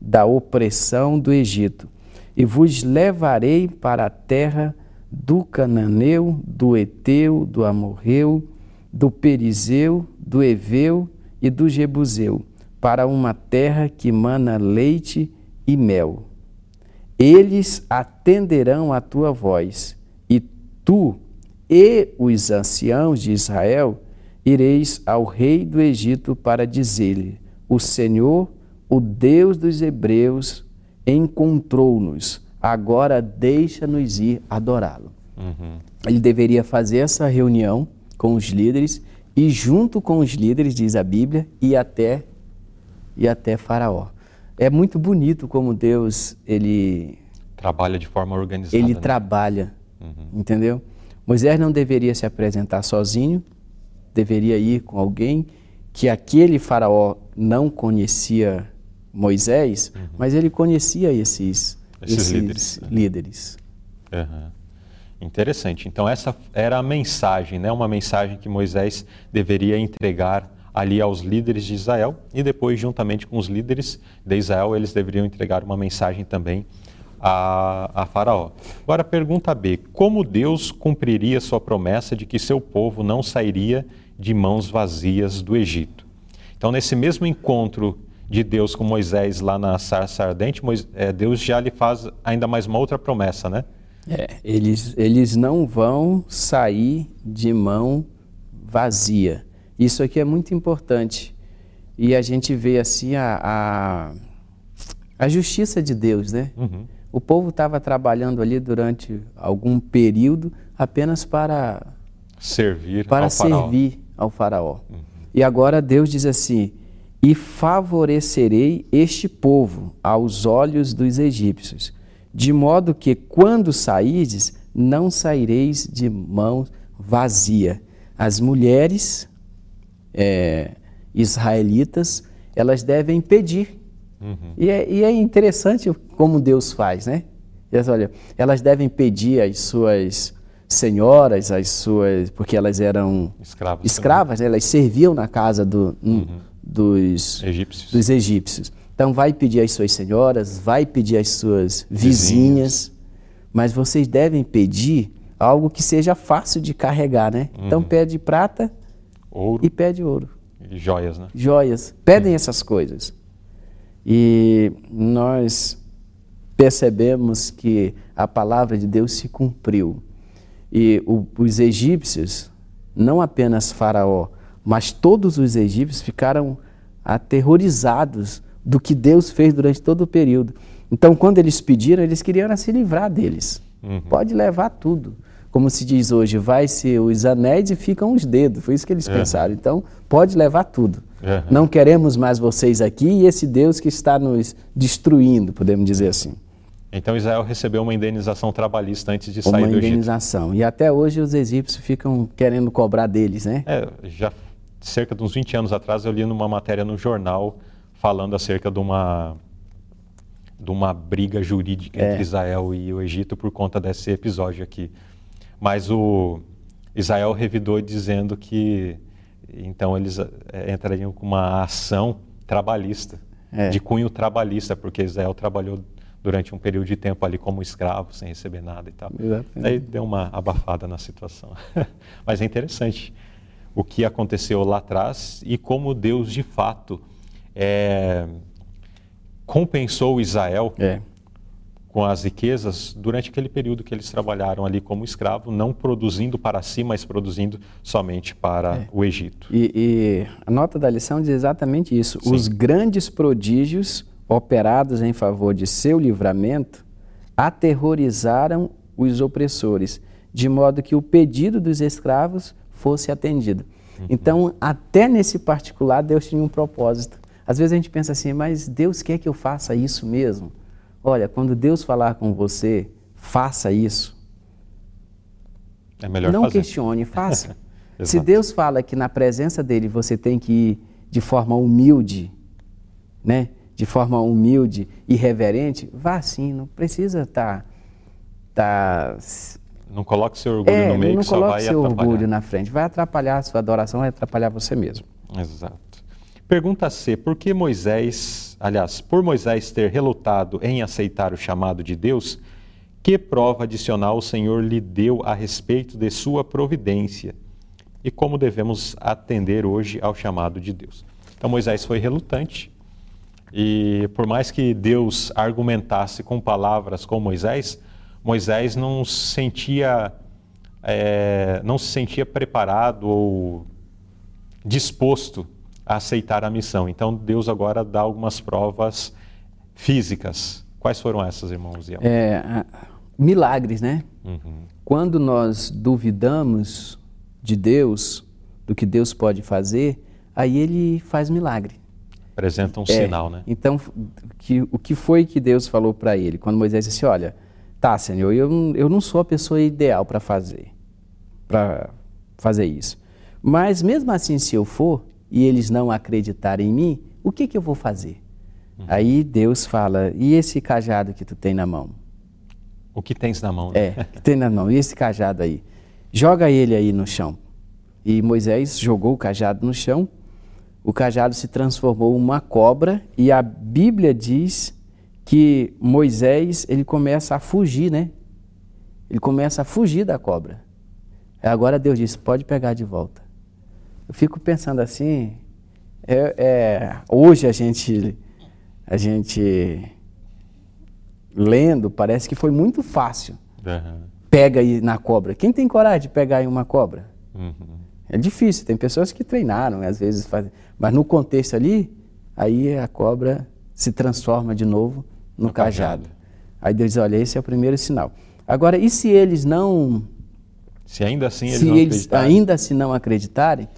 da opressão do Egito e vos levarei para a terra do Cananeu, do Eteu, do Amorreu, do Perizeu, do Eveu e do Jebuseu, para uma terra que mana leite e mel. Eles atenderão à tua voz tu e os anciãos de Israel ireis ao rei do Egito para dizer-lhe: O Senhor, o Deus dos Hebreus, encontrou-nos. Agora deixa-nos ir adorá-lo. Uhum. Ele deveria fazer essa reunião com os líderes e junto com os líderes, diz a Bíblia, e até e até Faraó. É muito bonito como Deus ele trabalha de forma organizada. Ele né? trabalha Uhum. Entendeu? Moisés não deveria se apresentar sozinho, deveria ir com alguém que aquele faraó não conhecia Moisés, uhum. mas ele conhecia esses, esses, esses líderes. líderes. Uhum. Interessante. Então essa era a mensagem, né? Uma mensagem que Moisés deveria entregar ali aos líderes de Israel e depois juntamente com os líderes de Israel eles deveriam entregar uma mensagem também a, a Faraó. Agora pergunta B: como Deus cumpriria sua promessa de que seu povo não sairia de mãos vazias do Egito? Então nesse mesmo encontro de Deus com Moisés lá na sarça ardente, é, Deus já lhe faz ainda mais uma outra promessa, né? É, eles, eles não vão sair de mão vazia. Isso aqui é muito importante. E a gente vê assim a, a, a justiça de Deus, né? Uhum. O povo estava trabalhando ali durante algum período apenas para servir para ao servir faraó. ao faraó. Uhum. E agora Deus diz assim: "E favorecerei este povo aos olhos dos egípcios, de modo que quando saídes, não saireis de mão vazia. As mulheres é, israelitas, elas devem pedir. Uhum. E, é, e, é, interessante como Deus faz, né? Elas, olha, elas devem pedir às suas senhoras, às suas, porque elas eram escravas, escravas elas serviam na casa do, uhum. dos, egípcios. dos egípcios. Então vai pedir às suas senhoras, vai pedir às suas vizinhas, vizinhas. mas vocês devem pedir algo que seja fácil de carregar, né? Então, uhum. Então pede prata ouro. e pede ouro. E joias, né? Joias. Pedem essas coisas. E nós percebemos que a palavra de Deus se cumpriu. E o, os egípcios, não apenas Faraó, mas todos os egípcios ficaram aterrorizados do que Deus fez durante todo o período. Então, quando eles pediram, eles queriam se livrar deles. Uhum. Pode levar tudo. Como se diz hoje, vai ser os anéis e ficam os dedos. Foi isso que eles é. pensaram. Então, pode levar tudo. Uhum. Não queremos mais vocês aqui e esse Deus que está nos destruindo, podemos dizer assim. Então Israel recebeu uma indenização trabalhista antes de sair do Egito. Uma indenização. E até hoje os egípcios ficam querendo cobrar deles, né? É, já cerca de uns 20 anos atrás eu li numa matéria no jornal falando acerca de uma, de uma briga jurídica é. entre Israel e o Egito por conta desse episódio aqui. Mas o Israel revidou dizendo que então eles é, entrariam com uma ação trabalhista, é. de cunho trabalhista, porque Israel trabalhou durante um período de tempo ali como escravo, sem receber nada e tal. Exatamente. Daí deu uma abafada na situação. [LAUGHS] Mas é interessante o que aconteceu lá atrás e como Deus de fato é, compensou Israel é. Com as riquezas durante aquele período que eles trabalharam ali como escravo, não produzindo para si, mas produzindo somente para é. o Egito. E, e, a nota da lição diz exatamente isso. Sim. Os grandes prodígios operados em favor de seu livramento aterrorizaram os opressores, de modo que o pedido dos escravos fosse atendido. Uhum. Então, até nesse particular, Deus tinha um propósito. Às vezes a gente pensa assim, mas Deus quer que eu faça isso mesmo? Olha, quando Deus falar com você, faça isso. É melhor Não fazer. questione, faça. [LAUGHS] Se Deus fala que na presença dele você tem que ir de forma humilde, né? De forma humilde e reverente, vá assim, não precisa estar tá, tá não coloque seu orgulho é, no meio não que só vai seu orgulho na frente, vai atrapalhar a sua adoração, vai atrapalhar você mesmo. Exato. Pergunta C: por que Moisés, aliás, por Moisés ter relutado em aceitar o chamado de Deus, que prova adicional o Senhor lhe deu a respeito de sua providência? E como devemos atender hoje ao chamado de Deus? Então Moisés foi relutante, e por mais que Deus argumentasse com palavras com Moisés, Moisés não se sentia, é, não se sentia preparado ou disposto a aceitar a missão. Então Deus agora dá algumas provas físicas. Quais foram essas, irmãos? É, milagres, né? Uhum. Quando nós duvidamos de Deus, do que Deus pode fazer, aí ele faz milagre. Apresenta um é, sinal, né? Então, que, o que foi que Deus falou para ele? Quando Moisés disse, olha, tá, Senhor, eu, eu não sou a pessoa ideal para fazer, para fazer isso. Mas mesmo assim, se eu for, e eles não acreditarem em mim, o que, que eu vou fazer? Uhum. Aí Deus fala: e esse cajado que tu tem na mão? O que tens na mão? Né? É, que tem na mão. E esse cajado aí? Joga ele aí no chão. E Moisés jogou o cajado no chão. O cajado se transformou em uma cobra e a Bíblia diz que Moisés ele começa a fugir, né? Ele começa a fugir da cobra. Agora Deus disse: pode pegar de volta. Eu fico pensando assim, é, é, hoje a gente, a gente lendo, parece que foi muito fácil. Uhum. Pega aí na cobra. Quem tem coragem de pegar em uma cobra? Uhum. É difícil, tem pessoas que treinaram, às vezes fazem. Mas no contexto ali, aí a cobra se transforma de novo no, no cajado. cajado. Aí Deus diz, olha, esse é o primeiro sinal. Agora, e se eles não... Se ainda assim eles se não eles ainda assim não acreditarem,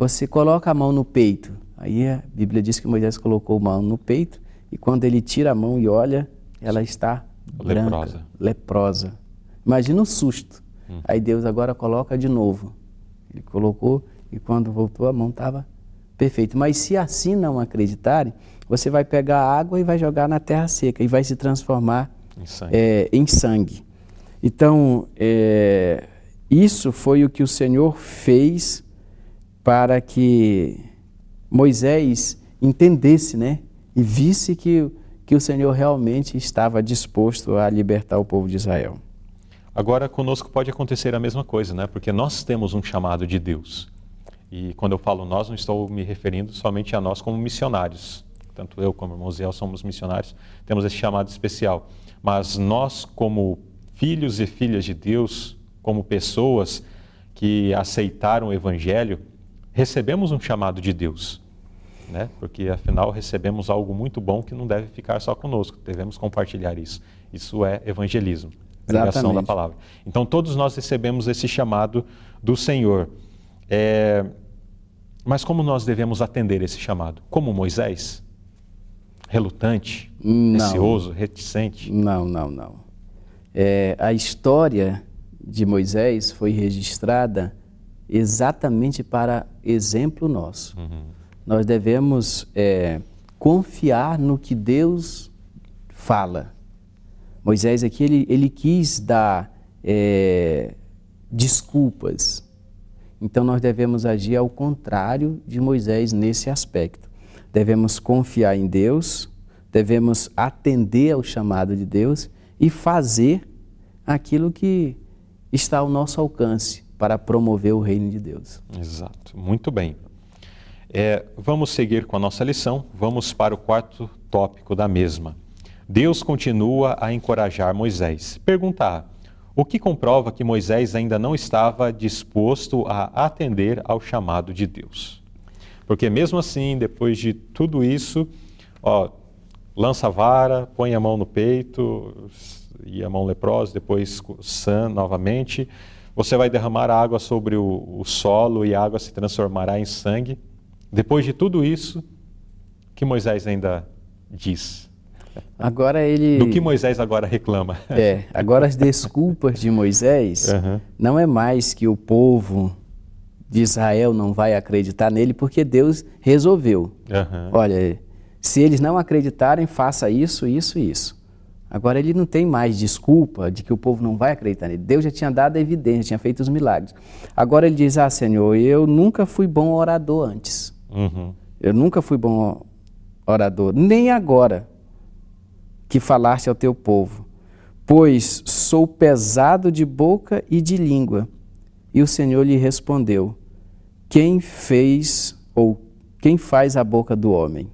você coloca a mão no peito. Aí a Bíblia diz que Moisés colocou a mão no peito e quando ele tira a mão e olha, ela está branca, leprosa. leprosa. Imagina o susto. Hum. Aí Deus agora coloca de novo. Ele colocou e quando voltou a mão estava perfeita. Mas se assim não acreditarem, você vai pegar a água e vai jogar na terra seca e vai se transformar em sangue. É, em sangue. Então, é, isso foi o que o Senhor fez para que Moisés entendesse, né? E visse que, que o Senhor realmente estava disposto a libertar o povo de Israel. Agora, conosco pode acontecer a mesma coisa, né? Porque nós temos um chamado de Deus. E quando eu falo nós, não estou me referindo somente a nós como missionários. Tanto eu como o irmão Zé somos missionários, temos esse chamado especial. Mas nós, como filhos e filhas de Deus, como pessoas que aceitaram o Evangelho, recebemos um chamado de Deus, né? porque afinal recebemos algo muito bom que não deve ficar só conosco, devemos compartilhar isso. Isso é evangelismo, pregação da palavra. Então todos nós recebemos esse chamado do Senhor. É... Mas como nós devemos atender esse chamado? Como Moisés? Relutante, não. receoso, reticente? Não, não, não. É, a história de Moisés foi registrada exatamente para exemplo nosso. Uhum. Nós devemos é, confiar no que Deus fala. Moisés aqui ele, ele quis dar é, desculpas. Então nós devemos agir ao contrário de Moisés nesse aspecto. Devemos confiar em Deus, devemos atender ao chamado de Deus e fazer aquilo que está ao nosso alcance para promover o reino de Deus. Exato, muito bem. É, vamos seguir com a nossa lição, vamos para o quarto tópico da mesma. Deus continua a encorajar Moisés. Pergunta O que comprova que Moisés ainda não estava disposto a atender ao chamado de Deus? Porque mesmo assim, depois de tudo isso, ó, lança a vara, põe a mão no peito e a mão leprosa, depois sã novamente, você vai derramar água sobre o, o solo e a água se transformará em sangue. Depois de tudo isso, que Moisés ainda diz? Agora ele. Do que Moisés agora reclama? É, agora as desculpas de Moisés [LAUGHS] uhum. não é mais que o povo de Israel não vai acreditar nele, porque Deus resolveu. Uhum. Olha, se eles não acreditarem, faça isso, isso e isso. Agora ele não tem mais desculpa de que o povo não vai acreditar nele. Deus já tinha dado a evidência, tinha feito os milagres. Agora ele diz: Ah, Senhor, eu nunca fui bom orador antes. Uhum. Eu nunca fui bom orador, nem agora que falaste ao teu povo, pois sou pesado de boca e de língua. E o Senhor lhe respondeu: Quem fez ou quem faz a boca do homem?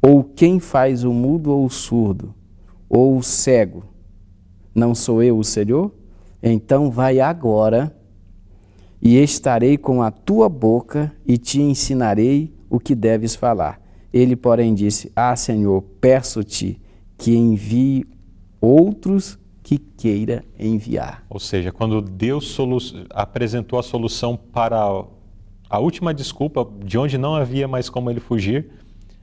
Ou quem faz o mudo ou o surdo? Ou o cego, não sou eu o Senhor? Então vai agora e estarei com a tua boca e te ensinarei o que deves falar. Ele, porém, disse: Ah, Senhor, peço-te que envie outros que queira enviar. Ou seja, quando Deus apresentou a solução para a última desculpa, de onde não havia mais como ele fugir,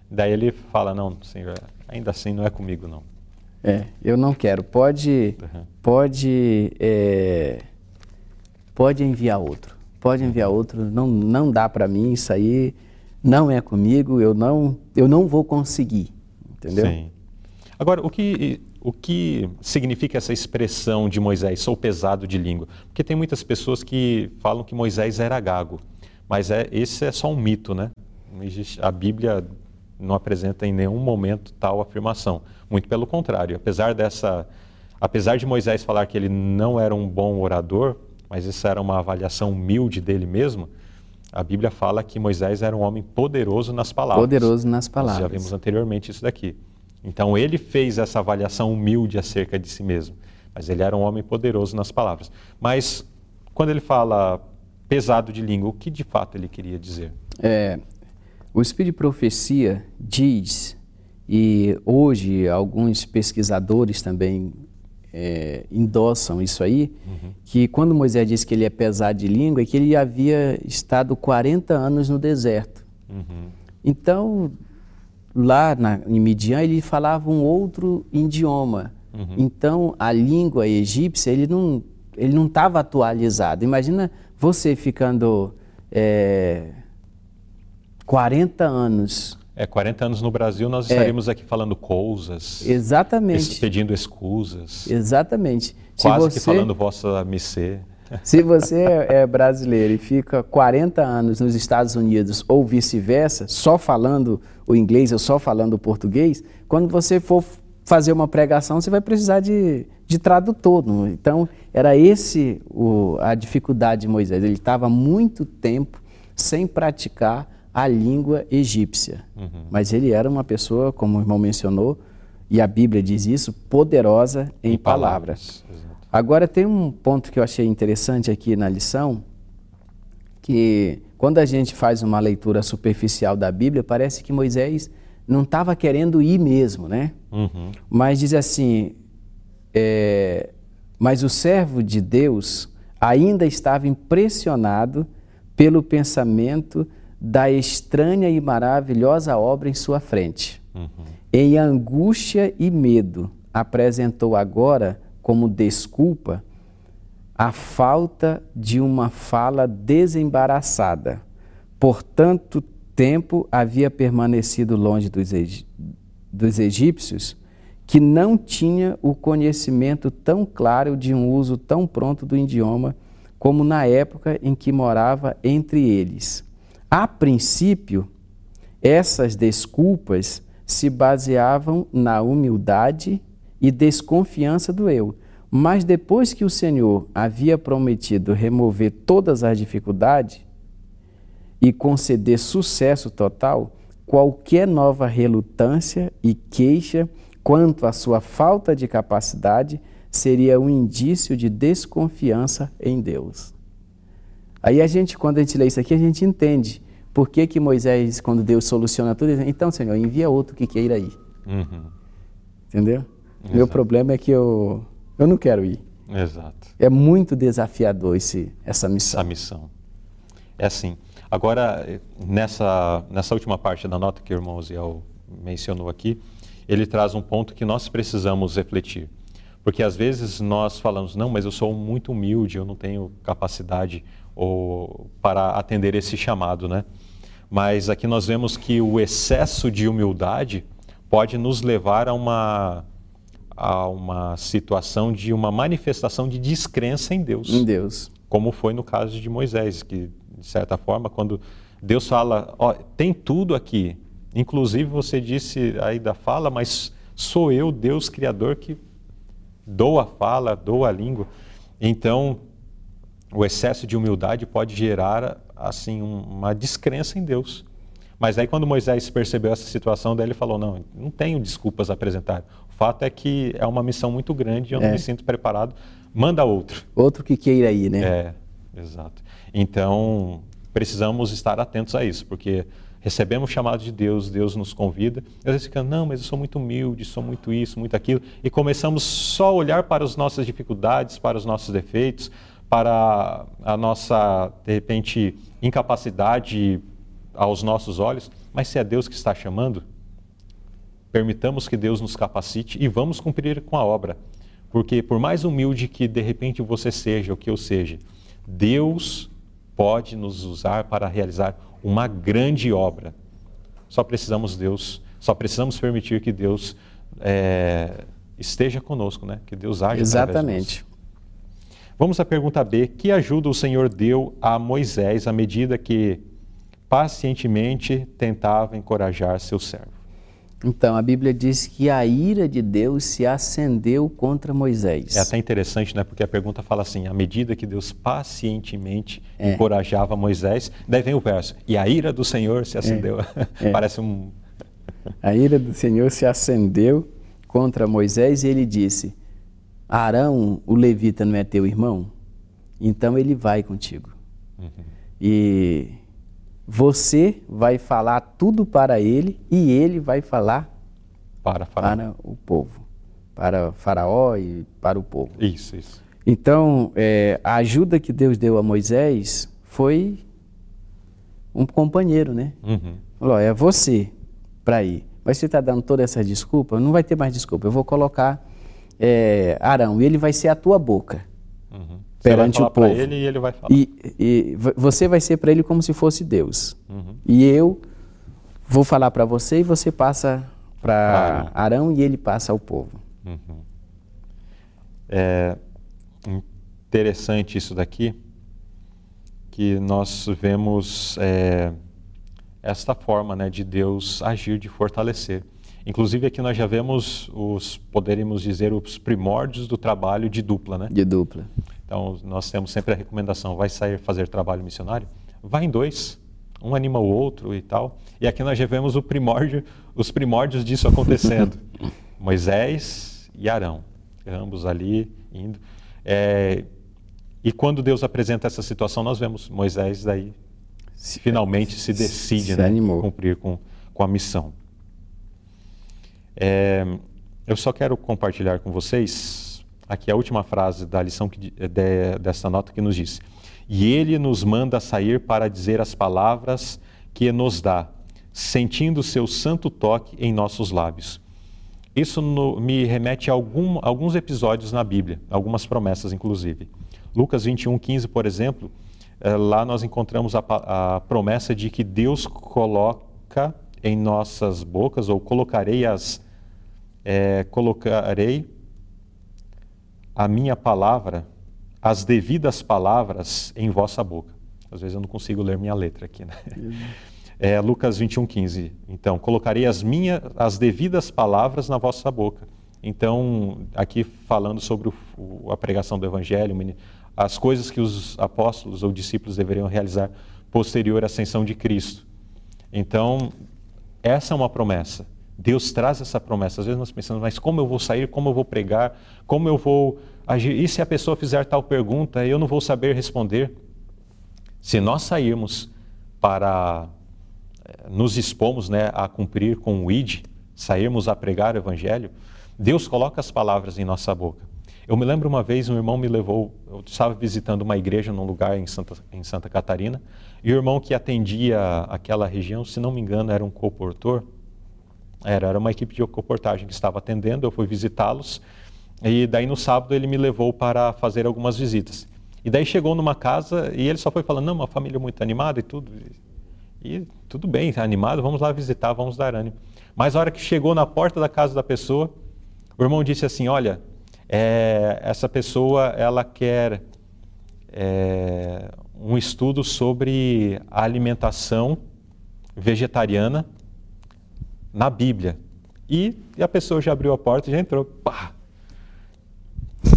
daí ele fala: Não, Senhor, ainda assim não é comigo, não. É, eu não quero. Pode, uhum. pode, é, pode enviar outro. Pode enviar outro. Não, não dá para mim isso aí. Não é comigo. Eu não, eu não vou conseguir. Entendeu? Sim. Agora, o que o que significa essa expressão de Moisés, sou pesado de língua? Porque tem muitas pessoas que falam que Moisés era gago, mas é, esse é só um mito, né? A Bíblia não apresenta em nenhum momento tal afirmação. Muito pelo contrário, apesar dessa, apesar de Moisés falar que ele não era um bom orador, mas isso era uma avaliação humilde dele mesmo, a Bíblia fala que Moisés era um homem poderoso nas palavras. Poderoso nas palavras. Nós já vimos anteriormente isso daqui. Então ele fez essa avaliação humilde acerca de si mesmo, mas ele era um homem poderoso nas palavras. Mas quando ele fala pesado de língua, o que de fato ele queria dizer? É, o Espírito de Profecia diz, e hoje alguns pesquisadores também é, endossam isso aí, uhum. que quando Moisés disse que ele é pesado de língua, é que ele havia estado 40 anos no deserto. Uhum. Então, lá na, em Midian, ele falava um outro idioma. Uhum. Então, a língua egípcia, ele não ele não estava atualizado. Imagina você ficando é, 40 anos. É, 40 anos no Brasil, nós é. estaríamos aqui falando coisas. Exatamente. Pedindo escusas. Exatamente. Quase você, que falando vossa missê. [LAUGHS] Se você é, é brasileiro e fica 40 anos nos Estados Unidos ou vice-versa, só falando o inglês ou só falando o português, quando você for fazer uma pregação, você vai precisar de, de tradutor. Então, era esse o, a dificuldade de Moisés. Ele estava muito tempo sem praticar a língua egípcia. Uhum. Mas ele era uma pessoa, como o irmão mencionou, e a Bíblia diz isso, poderosa em, em palavras. palavras. Agora tem um ponto que eu achei interessante aqui na lição, que quando a gente faz uma leitura superficial da Bíblia, parece que Moisés não estava querendo ir mesmo, né? Uhum. Mas diz assim, é, mas o servo de Deus ainda estava impressionado pelo pensamento da estranha e maravilhosa obra em sua frente. Uhum. Em angústia e medo, apresentou agora como desculpa a falta de uma fala desembaraçada. Por tanto tempo havia permanecido longe dos, dos egípcios que não tinha o conhecimento tão claro de um uso tão pronto do idioma como na época em que morava entre eles. A princípio, essas desculpas se baseavam na humildade e desconfiança do eu. Mas depois que o Senhor havia prometido remover todas as dificuldades e conceder sucesso total, qualquer nova relutância e queixa quanto à sua falta de capacidade seria um indício de desconfiança em Deus. Aí a gente, quando a gente lê isso aqui, a gente entende por que, que Moisés, quando Deus soluciona tudo, diz, então, Senhor, envia outro que queira ir. Uhum. Entendeu? Exato. Meu problema é que eu, eu não quero ir. Exato. É muito desafiador esse, essa missão. Essa missão. É assim. Agora, nessa, nessa última parte da nota que o irmão Ziel mencionou aqui, ele traz um ponto que nós precisamos refletir. Porque às vezes nós falamos, não, mas eu sou muito humilde, eu não tenho capacidade ou, para atender esse chamado, né? Mas aqui nós vemos que o excesso de humildade pode nos levar a uma a uma situação de uma manifestação de descrença em Deus. Em Deus. Como foi no caso de Moisés, que de certa forma, quando Deus fala, ó, tem tudo aqui, inclusive você disse aí da fala, mas sou eu, Deus Criador, que dou a fala, dou a língua. Então, o excesso de humildade pode gerar assim uma descrença em Deus. Mas aí quando Moisés percebeu essa situação, daí ele falou: "Não, não tenho desculpas a apresentar. O fato é que é uma missão muito grande, eu é. não me sinto preparado. Manda outro. Outro que queira ir, né? É, exato. Então, precisamos estar atentos a isso, porque recebemos o chamado de Deus, Deus nos convida, e às vezes fica, não, mas eu sou muito humilde, sou muito isso, muito aquilo, e começamos só a olhar para as nossas dificuldades, para os nossos defeitos, para a nossa, de repente, incapacidade aos nossos olhos, mas se é Deus que está chamando, permitamos que Deus nos capacite e vamos cumprir com a obra. Porque por mais humilde que de repente você seja, ou que eu seja, Deus pode nos usar para realizar uma grande obra. Só precisamos Deus, só precisamos permitir que Deus é, esteja conosco, né? Que Deus age Exatamente. Vamos à pergunta B. Que ajuda o Senhor deu a Moisés à medida que pacientemente tentava encorajar seu servo? Então, a Bíblia diz que a ira de Deus se acendeu contra Moisés. É até interessante, né? Porque a pergunta fala assim: à medida que Deus pacientemente é. encorajava Moisés, daí vem o verso: e a ira do Senhor se acendeu. É. É. [LAUGHS] Parece um. A ira do Senhor se acendeu contra Moisés e ele disse: Arão, o levita, não é teu irmão? Então ele vai contigo. Uhum. E você vai falar tudo para ele e ele vai falar para, para o povo, para Faraó e para o povo. Isso, isso. Então, é, a ajuda que Deus deu a Moisés foi um companheiro, né? Uhum. Falou, é você para ir. Mas você está dando toda essa desculpa, não vai ter mais desculpa. Eu vou colocar é, Arão ele vai ser a tua boca. Uhum perante o povo. ele e ele vai falar. E, e você vai ser para ele como se fosse Deus. Uhum. E eu vou falar para você e você passa para Arão e ele passa ao povo. Uhum. É interessante isso daqui, que nós vemos é, esta forma né, de Deus agir, de fortalecer. Inclusive aqui nós já vemos os, poderíamos dizer, os primórdios do trabalho de dupla, né? De dupla. Então, nós temos sempre a recomendação: vai sair fazer trabalho missionário? Vai em dois, um anima o outro e tal. E aqui nós já vemos o primórdio, os primórdios disso acontecendo. [LAUGHS] Moisés e Arão, ambos ali indo. É, e quando Deus apresenta essa situação, nós vemos Moisés daí se, finalmente se decide se né, cumprir com, com a missão. É, eu só quero compartilhar com vocês aqui a última frase da lição que, de, dessa nota que nos diz: E ele nos manda sair para dizer as palavras que nos dá, sentindo seu santo toque em nossos lábios. Isso no, me remete a algum, alguns episódios na Bíblia, algumas promessas, inclusive. Lucas 21, 15, por exemplo, eh, lá nós encontramos a, a promessa de que Deus coloca em nossas bocas, ou colocarei as. É, colocarei a minha palavra, as devidas palavras em vossa boca. Às vezes eu não consigo ler minha letra aqui, né? [LAUGHS] É, Lucas 21, 15. Então, colocarei as minhas, as devidas palavras na vossa boca. Então, aqui falando sobre o, o, a pregação do Evangelho, as coisas que os apóstolos ou discípulos deveriam realizar posterior à ascensão de Cristo. Então, essa é uma promessa. Deus traz essa promessa. Às vezes nós pensamos, mas como eu vou sair, como eu vou pregar, como eu vou agir? E se a pessoa fizer tal pergunta, eu não vou saber responder? Se nós sairmos para eh, nos expomos né, a cumprir com o ID, sairmos a pregar o Evangelho, Deus coloca as palavras em nossa boca. Eu me lembro uma vez, um irmão me levou, eu estava visitando uma igreja num lugar em Santa, em Santa Catarina, e o irmão que atendia aquela região, se não me engano, era um comportor, era, era uma equipe de comportagem que estava atendendo, eu fui visitá-los e daí no sábado ele me levou para fazer algumas visitas. E daí chegou numa casa e ele só foi falando, não, uma família muito animada e tudo. E tudo bem, animado, vamos lá visitar, vamos dar ânimo. Mas a hora que chegou na porta da casa da pessoa, o irmão disse assim, olha, é, essa pessoa ela quer é, um estudo sobre a alimentação vegetariana na Bíblia. E, e a pessoa já abriu a porta e já entrou. Pá!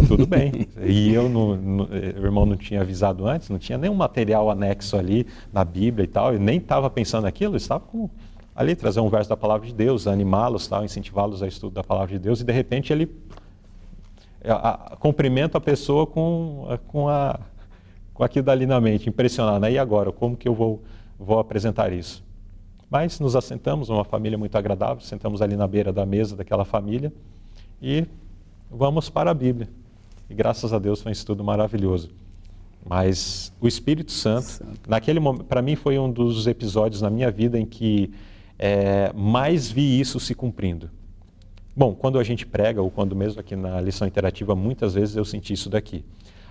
Tudo bem. [LAUGHS] E eu, no, no, o irmão não tinha avisado antes, não tinha nenhum material anexo ali na Bíblia e tal, e nem estava pensando naquilo, estava com, ali trazer um verso da palavra de Deus, animá-los, tal, incentivá-los a estudo da palavra de Deus, e de repente ele a, a, cumprimenta a pessoa com, a, com, a, com aquilo dali na mente, impressionado. Né? E agora, como que eu vou, vou apresentar isso? Mas nos assentamos, uma família muito agradável, sentamos ali na beira da mesa daquela família e vamos para a Bíblia. E graças a Deus foi um estudo maravilhoso. Mas o Espírito Santo, Santo. naquele momento, para mim foi um dos episódios na minha vida em que é, mais vi isso se cumprindo. Bom, quando a gente prega, ou quando mesmo aqui na lição interativa, muitas vezes eu senti isso daqui.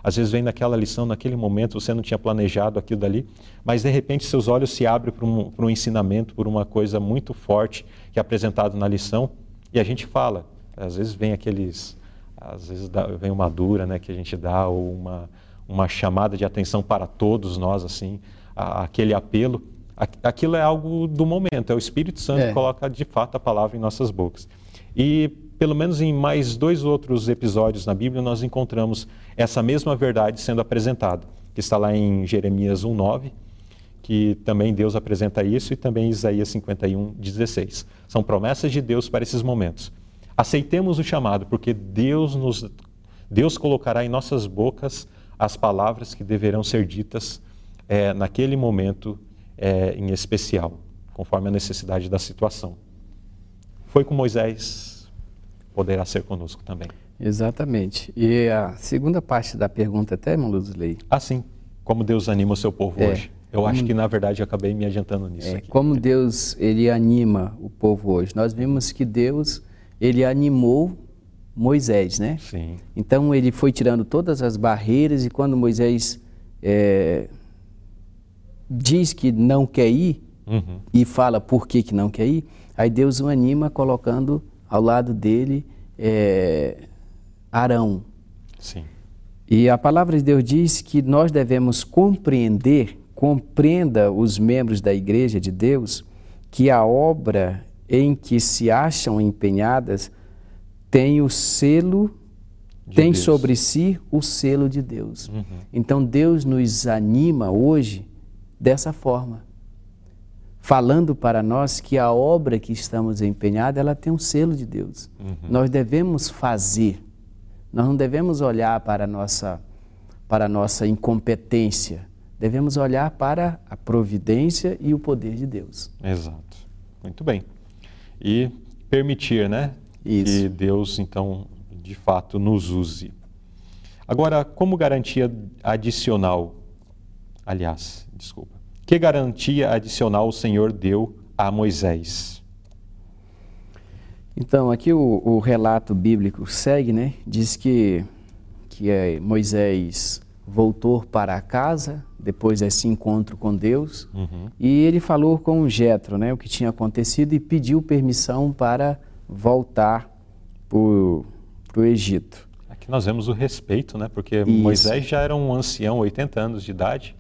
Às vezes vem naquela lição, naquele momento, você não tinha planejado aquilo dali, mas de repente seus olhos se abrem para um, para um ensinamento, por uma coisa muito forte que é apresentado na lição, e a gente fala, Às vezes vem aqueles, às vezes dá, vem uma dura, né, que a gente dá ou uma uma chamada de atenção para todos nós, assim, a, aquele apelo. Aquilo é algo do momento, é o Espírito Santo é. que coloca de fato a palavra em nossas bocas. E pelo menos em mais dois outros episódios na Bíblia nós encontramos essa mesma verdade sendo apresentada, que está lá em Jeremias 1:9, que também Deus apresenta isso e também Isaías 51:16. São promessas de Deus para esses momentos. Aceitemos o chamado, porque Deus nos Deus colocará em nossas bocas as palavras que deverão ser ditas é, naquele momento é, em especial, conforme a necessidade da situação. Foi com Moisés, poderá ser conosco também. Exatamente. E a segunda parte da pergunta, até, irmão Luzley? Assim, como Deus anima o seu povo é, hoje. Eu como, acho que, na verdade, eu acabei me adiantando nisso é, aqui. Como Deus, ele anima o povo hoje. Nós vimos que Deus, ele animou Moisés, né? Sim. Então ele foi tirando todas as barreiras e quando Moisés é, diz que não quer ir uhum. e fala por que, que não quer ir, aí Deus o anima colocando ao lado dele é, Arão. Sim. E a palavra de Deus diz que nós devemos compreender, compreenda os membros da igreja de Deus, que a obra em que se acham empenhadas tem o selo, de tem Deus. sobre si o selo de Deus. Uhum. Então Deus nos anima hoje dessa forma, falando para nós que a obra que estamos empenhada, ela tem um selo de Deus. Uhum. Nós devemos fazer. Nós não devemos olhar para a nossa para a nossa incompetência. Devemos olhar para a providência e o poder de Deus. Exato. Muito bem. E permitir, né? Isso. que Deus, então, de fato, nos use. Agora, como garantia adicional, aliás, desculpa, que garantia adicional o Senhor deu a Moisés? Então, aqui o, o relato bíblico segue, né? Diz que, que é, Moisés voltou para a casa depois desse encontro com Deus uhum. e ele falou com Jetro, né, o que tinha acontecido e pediu permissão para voltar para o Egito. Aqui nós vemos o respeito, né? Porque Isso. Moisés já era um ancião, 80 anos de idade,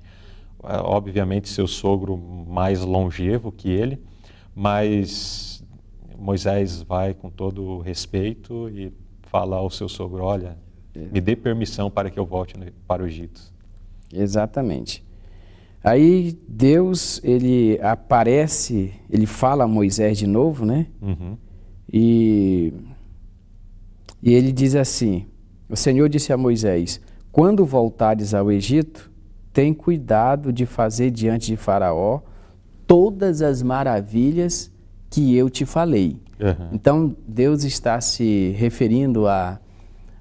obviamente seu sogro mais longevo que ele, mas Moisés vai com todo o respeito e fala ao seu sogro: Olha, é. me dê permissão para que eu volte para o Egito. Exatamente. Aí Deus, ele aparece, ele fala a Moisés de novo, né? Uhum. E, e ele diz assim: O Senhor disse a Moisés: Quando voltares ao Egito, tem cuidado de fazer diante de Faraó todas as maravilhas que eu te falei. Uhum. Então Deus está se referindo a,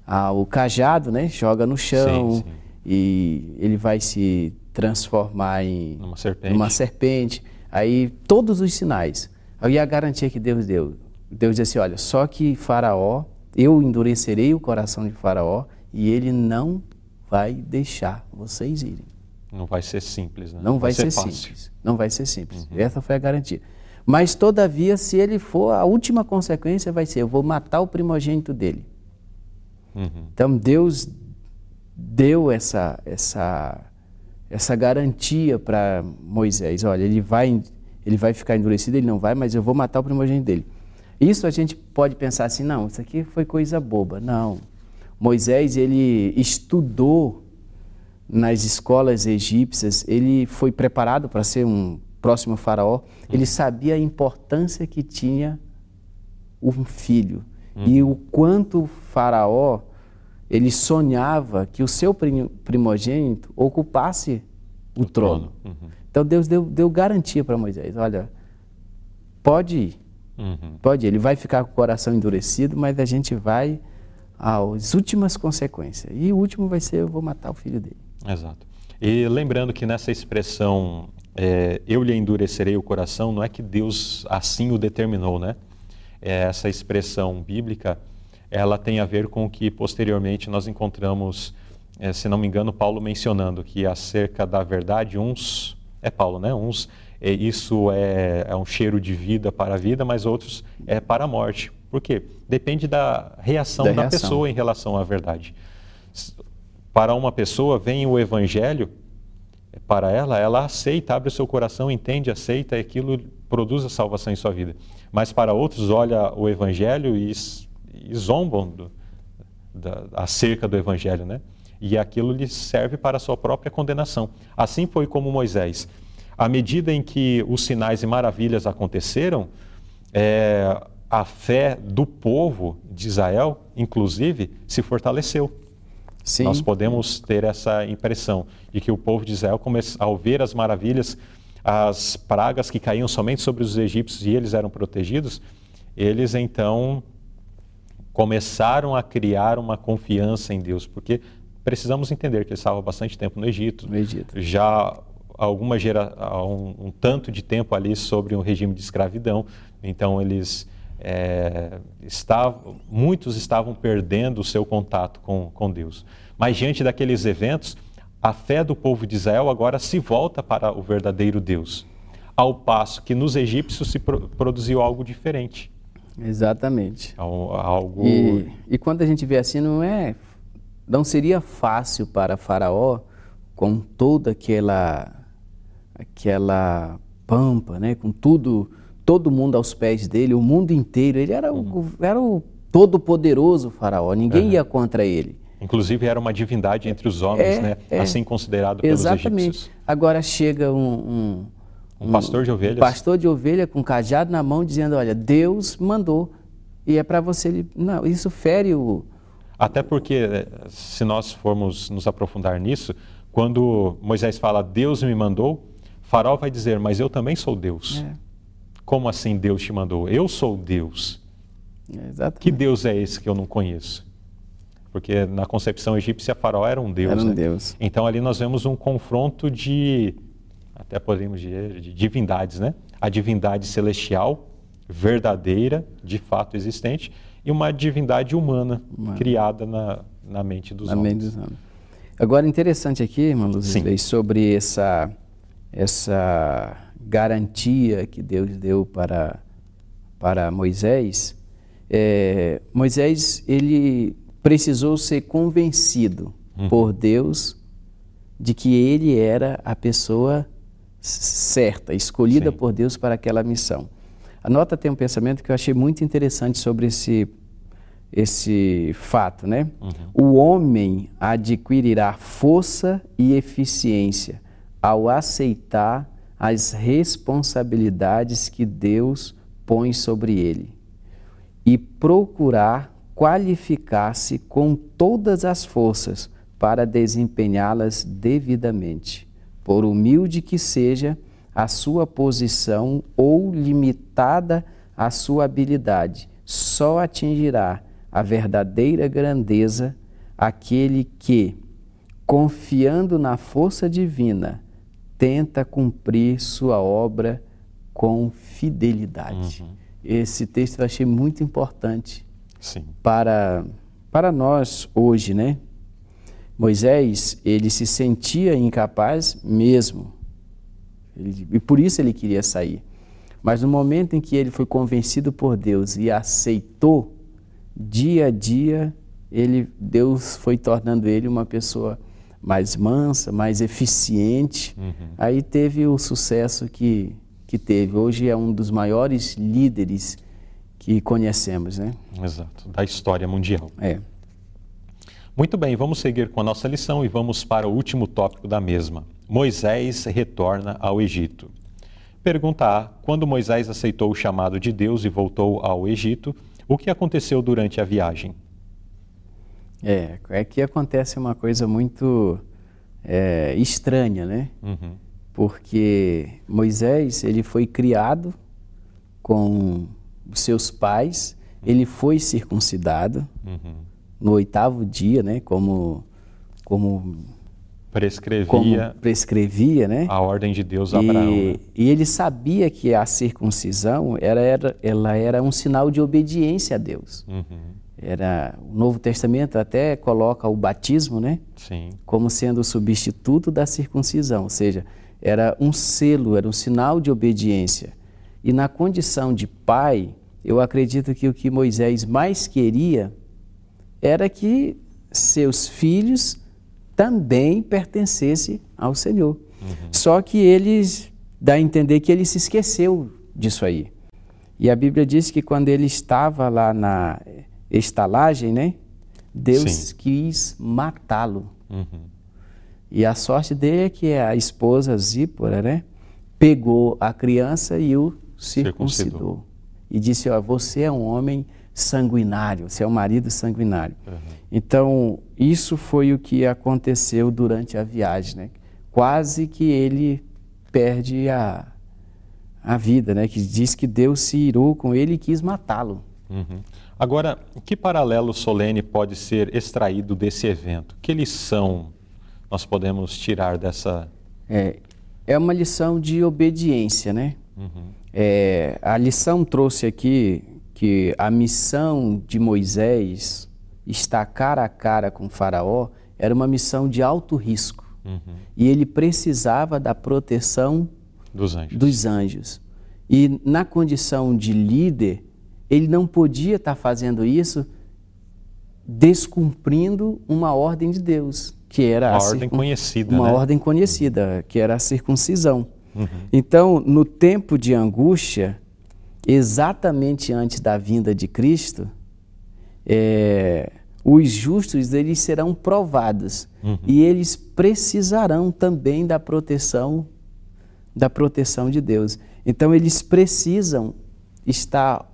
ao cajado, né? Joga no chão sim, sim. e ele vai se transformar em uma serpente. Serpente. Aí todos os sinais. Aí a garantia que Deus deu. Deus disse assim: olha, só que Faraó, eu endurecerei o coração de Faraó e ele não vai deixar vocês irem. Não vai ser simples, né? Não vai, vai ser, ser simples. Não vai ser simples. Uhum. Essa foi a garantia. Mas, todavia, se ele for, a última consequência vai ser: eu vou matar o primogênito dele. Uhum. Então, Deus deu essa, essa, essa garantia para Moisés: olha, ele vai, ele vai ficar endurecido, ele não vai, mas eu vou matar o primogênito dele. Isso a gente pode pensar assim, não, isso aqui foi coisa boba. Não. Moisés, ele estudou nas escolas egípcias, ele foi preparado para ser um próximo faraó, ele sabia a importância que tinha um filho uhum. e o quanto o faraó ele sonhava que o seu primogênito ocupasse o, o trono. trono. Uhum. Então Deus deu, deu garantia para Moisés, olha, pode ir, Uhum. Pode, ele vai ficar com o coração endurecido, mas a gente vai às últimas consequências. E o último vai ser: eu vou matar o filho dele. Exato. E lembrando que nessa expressão, é, eu lhe endurecerei o coração, não é que Deus assim o determinou, né? É, essa expressão bíblica, ela tem a ver com o que posteriormente nós encontramos, é, se não me engano, Paulo mencionando que acerca da verdade, uns, é Paulo, né? Uns é, isso é, é um cheiro de vida para a vida, mas outros é para a morte. Por quê? Depende da reação da, da reação. pessoa em relação à verdade. Para uma pessoa, vem o evangelho, para ela, ela aceita, abre o seu coração, entende, aceita, e aquilo produz a salvação em sua vida. Mas para outros, olha o evangelho e, e zombam do, da, acerca do evangelho, né? E aquilo lhe serve para a sua própria condenação. Assim foi como Moisés. À medida em que os sinais e maravilhas aconteceram, é, a fé do povo de Israel, inclusive, se fortaleceu. Sim. Nós podemos ter essa impressão de que o povo de Israel, ao ver as maravilhas, as pragas que caíam somente sobre os egípcios e eles eram protegidos, eles então começaram a criar uma confiança em Deus, porque precisamos entender que eles estavam bastante tempo no Egito, no Egito. já alguma gera, um, um, tanto de tempo ali sobre um regime de escravidão, então eles é, estavam, muitos estavam perdendo o seu contato com, com Deus. Mas diante daqueles eventos, a fé do povo de Israel agora se volta para o verdadeiro Deus, ao passo que nos egípcios se pro, produziu algo diferente. Exatamente. Algo... E, e quando a gente vê assim, não é, não seria fácil para Faraó com toda aquela, aquela pampa, né, com tudo todo mundo aos pés dele, o mundo inteiro. Ele era, uhum. o, era o todo-poderoso faraó, ninguém uhum. ia contra ele. Inclusive era uma divindade entre os homens, é, né? É. assim considerado pelos Exatamente. egípcios. Agora chega um, um, um pastor de ovelhas. Um pastor de ovelha com um cajado na mão dizendo, olha, Deus mandou e é para você... Não, isso fere o... Até porque, eh, se nós formos nos aprofundar nisso, quando Moisés fala, Deus me mandou, Faraó vai dizer, mas eu também sou Deus. É. Como assim Deus te mandou? Eu sou Deus. Exatamente. Que Deus é esse que eu não conheço? Porque na concepção egípcia, Faraó era um Deus. Era um né? Deus. Então ali nós vemos um confronto de, até podemos dizer, de divindades, né? A divindade celestial, verdadeira, de fato existente, e uma divindade humana, humana. criada na, na mente dos na homens. Mente dos homens. Agora, interessante aqui, irmã sobre essa, essa garantia que Deus deu para, para Moisés, é, Moisés ele precisou ser convencido uhum. por Deus de que ele era a pessoa certa, escolhida Sim. por Deus para aquela missão. A nota tem um pensamento que eu achei muito interessante sobre esse, esse fato, né? Uhum. O homem adquirirá força e eficiência ao aceitar as responsabilidades que Deus põe sobre ele e procurar qualificar-se com todas as forças para desempenhá-las devidamente. Por humilde que seja a sua posição ou limitada a sua habilidade, só atingirá a verdadeira grandeza aquele que, confiando na força divina, tenta cumprir sua obra com fidelidade. Uhum. Esse texto eu achei muito importante Sim. para para nós hoje, né? Moisés, ele se sentia incapaz mesmo. Ele, e por isso ele queria sair. Mas no momento em que ele foi convencido por Deus e aceitou, dia a dia, ele, Deus foi tornando ele uma pessoa mais mansa, mais eficiente. Uhum. Aí teve o sucesso que, que teve. Hoje é um dos maiores líderes que conhecemos, né? Exato, da história mundial. É. Muito bem, vamos seguir com a nossa lição e vamos para o último tópico da mesma. Moisés retorna ao Egito. Pergunta A: Quando Moisés aceitou o chamado de Deus e voltou ao Egito, o que aconteceu durante a viagem? É, é que acontece uma coisa muito é, estranha, né? Uhum. Porque Moisés, ele foi criado com seus pais, ele foi circuncidado uhum. no oitavo dia, né? Como, como prescrevia, como prescrevia né? a ordem de Deus a Abraão. E, né? e ele sabia que a circuncisão era, era, ela era um sinal de obediência a Deus. Uhum. Era, o Novo Testamento até coloca o batismo, né? Sim. Como sendo o substituto da circuncisão, ou seja, era um selo, era um sinal de obediência. E na condição de pai, eu acredito que o que Moisés mais queria era que seus filhos também pertencessem ao Senhor. Uhum. Só que eles dá a entender que ele se esqueceu disso aí. E a Bíblia diz que quando ele estava lá na estalagem, né? Deus Sim. quis matá-lo. Uhum. E a sorte dele é que a esposa Zípora, né? Pegou a criança e o circuncidou. circuncidou. E disse: ó, você é um homem sanguinário, você é um marido sanguinário. Uhum. Então, isso foi o que aconteceu durante a viagem, né? Quase que ele perde a, a vida, né? Que diz que Deus se irou com ele e quis matá-lo. Uhum. Agora, que paralelo solene pode ser extraído desse evento? Que lição nós podemos tirar dessa? É, é uma lição de obediência, né? Uhum. É, a lição trouxe aqui que a missão de Moisés estar cara a cara com Faraó era uma missão de alto risco. Uhum. E ele precisava da proteção dos anjos. dos anjos. E na condição de líder, ele não podia estar fazendo isso descumprindo uma ordem de Deus, que era uma ordem conhecida, uma né? ordem conhecida, que era a circuncisão. Uhum. Então, no tempo de angústia, exatamente antes da vinda de Cristo, é, os justos eles serão provados uhum. e eles precisarão também da proteção da proteção de Deus. Então eles precisam estar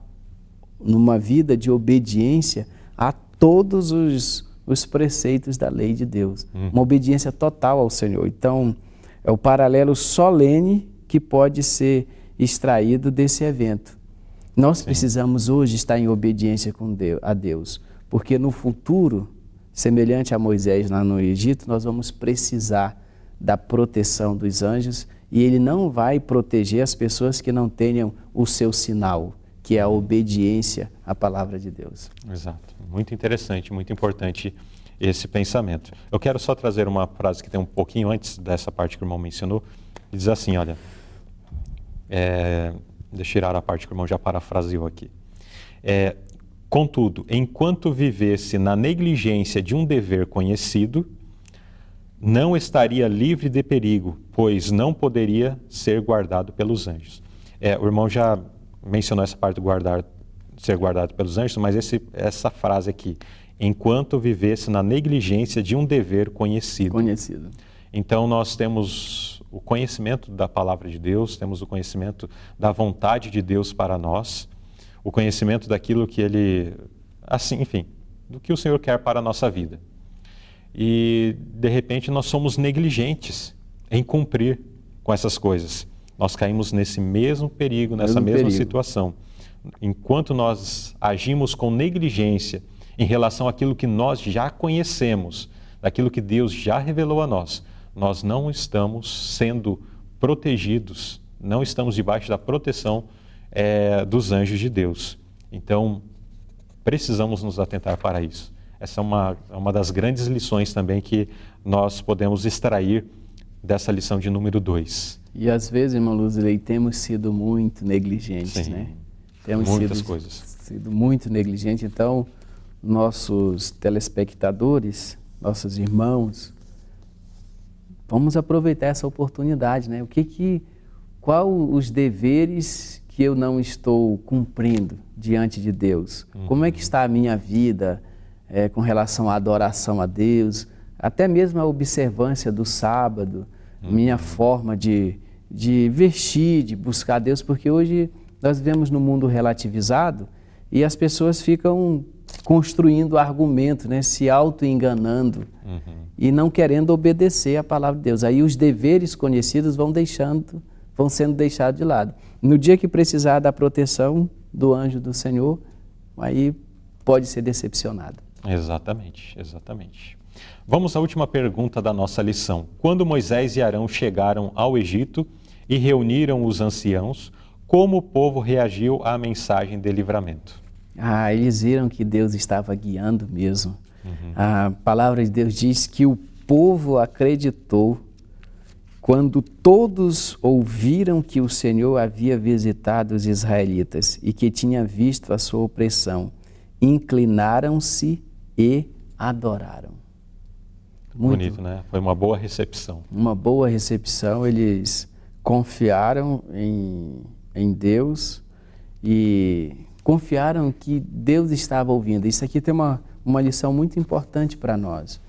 numa vida de obediência a todos os, os preceitos da lei de Deus, uhum. uma obediência total ao Senhor. Então é o paralelo solene que pode ser extraído desse evento. Nós Sim. precisamos hoje estar em obediência com Deus, a Deus porque no futuro, semelhante a Moisés lá no Egito, nós vamos precisar da proteção dos anjos e ele não vai proteger as pessoas que não tenham o seu sinal, que é a obediência à palavra de Deus. Exato. Muito interessante, muito importante esse pensamento. Eu quero só trazer uma frase que tem um pouquinho antes dessa parte que o irmão mencionou. Diz assim: olha, é, deixa eu tirar a parte que o irmão já parafraseou aqui. É, Contudo, enquanto vivesse na negligência de um dever conhecido, não estaria livre de perigo, pois não poderia ser guardado pelos anjos. É, o irmão já mencionou essa parte do guardar, ser guardado pelos anjos, mas esse, essa frase aqui, enquanto vivesse na negligência de um dever conhecido. Conhecido. Então nós temos o conhecimento da palavra de Deus, temos o conhecimento da vontade de Deus para nós o conhecimento daquilo que ele, assim, enfim, do que o Senhor quer para a nossa vida. E de repente nós somos negligentes em cumprir com essas coisas. Nós caímos nesse mesmo perigo, nessa mesmo mesma perigo. situação. Enquanto nós agimos com negligência em relação àquilo que nós já conhecemos, daquilo que Deus já revelou a nós, nós não estamos sendo protegidos, não estamos debaixo da proteção é, dos anjos de Deus. Então, precisamos nos atentar para isso. Essa é uma, é uma das grandes lições também que nós podemos extrair dessa lição de número 2. E às vezes, irmão Luzilei, temos sido muito negligentes, Sim, né? Temos muitas sido, coisas. sido muito negligentes. Então, nossos telespectadores, nossos irmãos, vamos aproveitar essa oportunidade, né? O que que, qual os deveres que eu não estou cumprindo diante de Deus? Uhum. Como é que está a minha vida é, com relação à adoração a Deus, até mesmo a observância do sábado, uhum. minha forma de, de vestir, de buscar Deus, porque hoje nós vivemos num mundo relativizado e as pessoas ficam construindo argumentos, né, se auto-enganando uhum. e não querendo obedecer à palavra de Deus. Aí os deveres conhecidos vão deixando, vão sendo deixados de lado. No dia que precisar da proteção do anjo do Senhor, aí pode ser decepcionado. Exatamente, exatamente. Vamos à última pergunta da nossa lição. Quando Moisés e Arão chegaram ao Egito e reuniram os anciãos, como o povo reagiu à mensagem de livramento? Ah, eles viram que Deus estava guiando mesmo. Uhum. A palavra de Deus diz que o povo acreditou quando todos ouviram que o Senhor havia visitado os israelitas e que tinha visto a sua opressão, inclinaram-se e adoraram. Muito bonito, né? Foi uma boa recepção. Uma boa recepção. Eles confiaram em, em Deus e confiaram que Deus estava ouvindo. Isso aqui tem uma, uma lição muito importante para nós.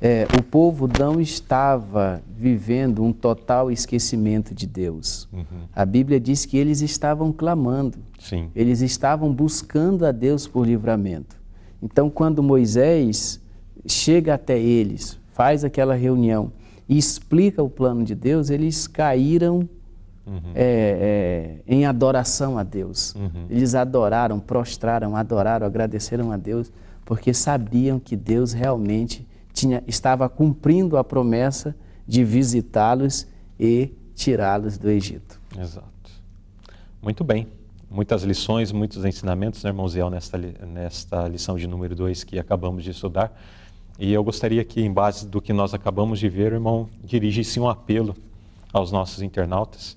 É, o povo não estava vivendo um total esquecimento de Deus. Uhum. A Bíblia diz que eles estavam clamando, Sim. eles estavam buscando a Deus por livramento. Então, quando Moisés chega até eles, faz aquela reunião e explica o plano de Deus, eles caíram uhum. é, é, em adoração a Deus. Uhum. Eles adoraram, prostraram, adoraram, agradeceram a Deus, porque sabiam que Deus realmente tinha, estava cumprindo a promessa de visitá-los e tirá-los do Egito. Exato. Muito bem. Muitas lições, muitos ensinamentos, né, irmão Ziel, nesta, nesta lição de número 2 que acabamos de estudar. E eu gostaria que, em base do que nós acabamos de ver, o irmão dirigisse um apelo aos nossos internautas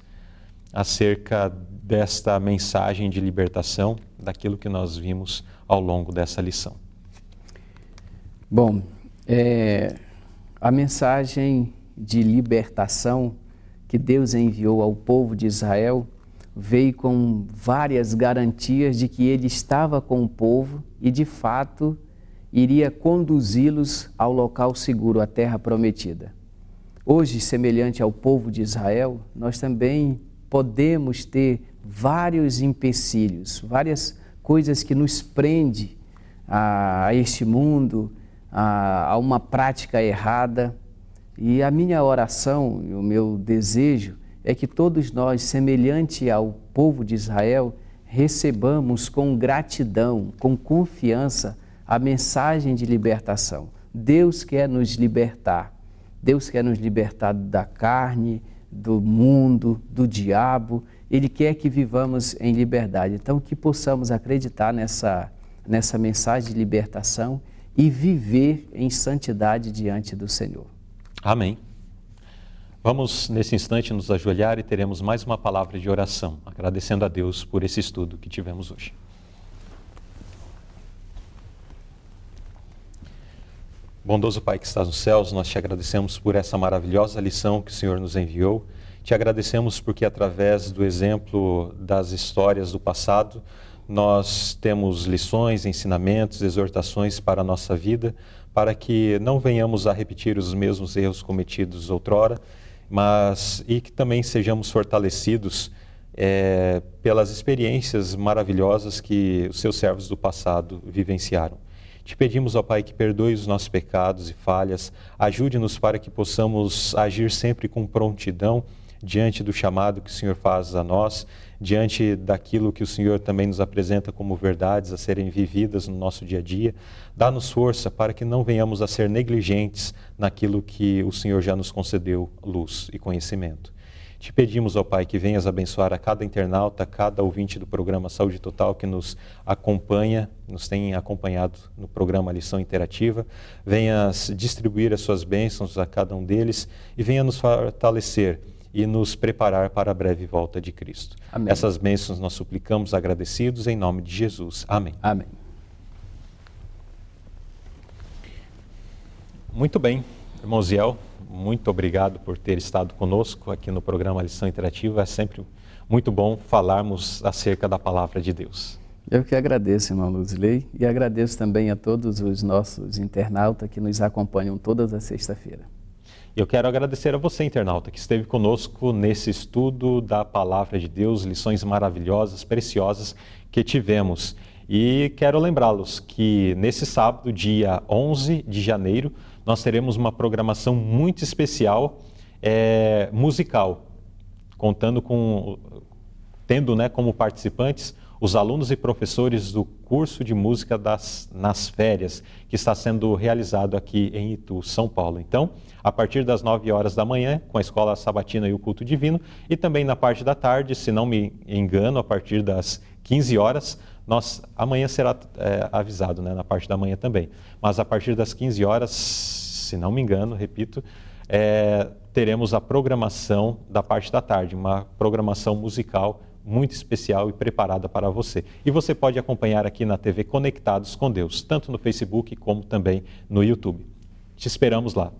acerca desta mensagem de libertação, daquilo que nós vimos ao longo dessa lição. Bom, é, a mensagem de libertação que Deus enviou ao povo de Israel veio com várias garantias de que ele estava com o povo e, de fato, iria conduzi-los ao local seguro, à terra prometida. Hoje, semelhante ao povo de Israel, nós também podemos ter vários empecilhos, várias coisas que nos prende a, a este mundo, a, a uma prática errada. E a minha oração o meu desejo é que todos nós, semelhante ao povo de Israel, recebamos com gratidão, com confiança, a mensagem de libertação. Deus quer nos libertar. Deus quer nos libertar da carne, do mundo, do diabo. Ele quer que vivamos em liberdade. Então, que possamos acreditar nessa, nessa mensagem de libertação e viver em santidade diante do Senhor. Amém. Vamos, nesse instante, nos ajoelhar e teremos mais uma palavra de oração, agradecendo a Deus por esse estudo que tivemos hoje. Bondoso Pai que estás nos céus, nós te agradecemos por essa maravilhosa lição que o Senhor nos enviou. Te agradecemos porque, através do exemplo das histórias do passado, nós temos lições, ensinamentos, exortações para a nossa vida, para que não venhamos a repetir os mesmos erros cometidos outrora, mas e que também sejamos fortalecidos é, pelas experiências maravilhosas que os seus servos do passado vivenciaram. Te pedimos, ó Pai, que perdoe os nossos pecados e falhas, ajude-nos para que possamos agir sempre com prontidão diante do chamado que o Senhor faz a nós, diante daquilo que o Senhor também nos apresenta como verdades a serem vividas no nosso dia a dia. Dá-nos força para que não venhamos a ser negligentes naquilo que o Senhor já nos concedeu luz e conhecimento. Te pedimos, ó Pai, que venhas abençoar a cada internauta, a cada ouvinte do programa Saúde Total que nos acompanha, nos tem acompanhado no programa Lição Interativa. Venhas distribuir as suas bênçãos a cada um deles e venha nos fortalecer e nos preparar para a breve volta de Cristo. Amém. Essas bênçãos nós suplicamos agradecidos em nome de Jesus. Amém. Amém. Muito bem, irmão Ziel muito obrigado por ter estado conosco aqui no programa Lição Interativa. É sempre muito bom falarmos acerca da palavra de Deus. Eu que agradeço, irmão Luzley, e agradeço também a todos os nossos internautas que nos acompanham todas as sexta-feira. Eu quero agradecer a você, internauta, que esteve conosco nesse estudo da palavra de Deus, lições maravilhosas, preciosas que tivemos. E quero lembrá-los que nesse sábado, dia 11 de janeiro, nós teremos uma programação muito especial é, musical, contando com, tendo né, como participantes os alunos e professores do curso de música das, nas férias, que está sendo realizado aqui em Itu, São Paulo. Então, a partir das 9 horas da manhã, com a Escola Sabatina e o Culto Divino, e também na parte da tarde, se não me engano, a partir das 15 horas, nós, amanhã será é, avisado, né, na parte da manhã também. Mas a partir das 15 horas, se não me engano, repito, é, teremos a programação da parte da tarde, uma programação musical muito especial e preparada para você. E você pode acompanhar aqui na TV Conectados com Deus, tanto no Facebook como também no YouTube. Te esperamos lá.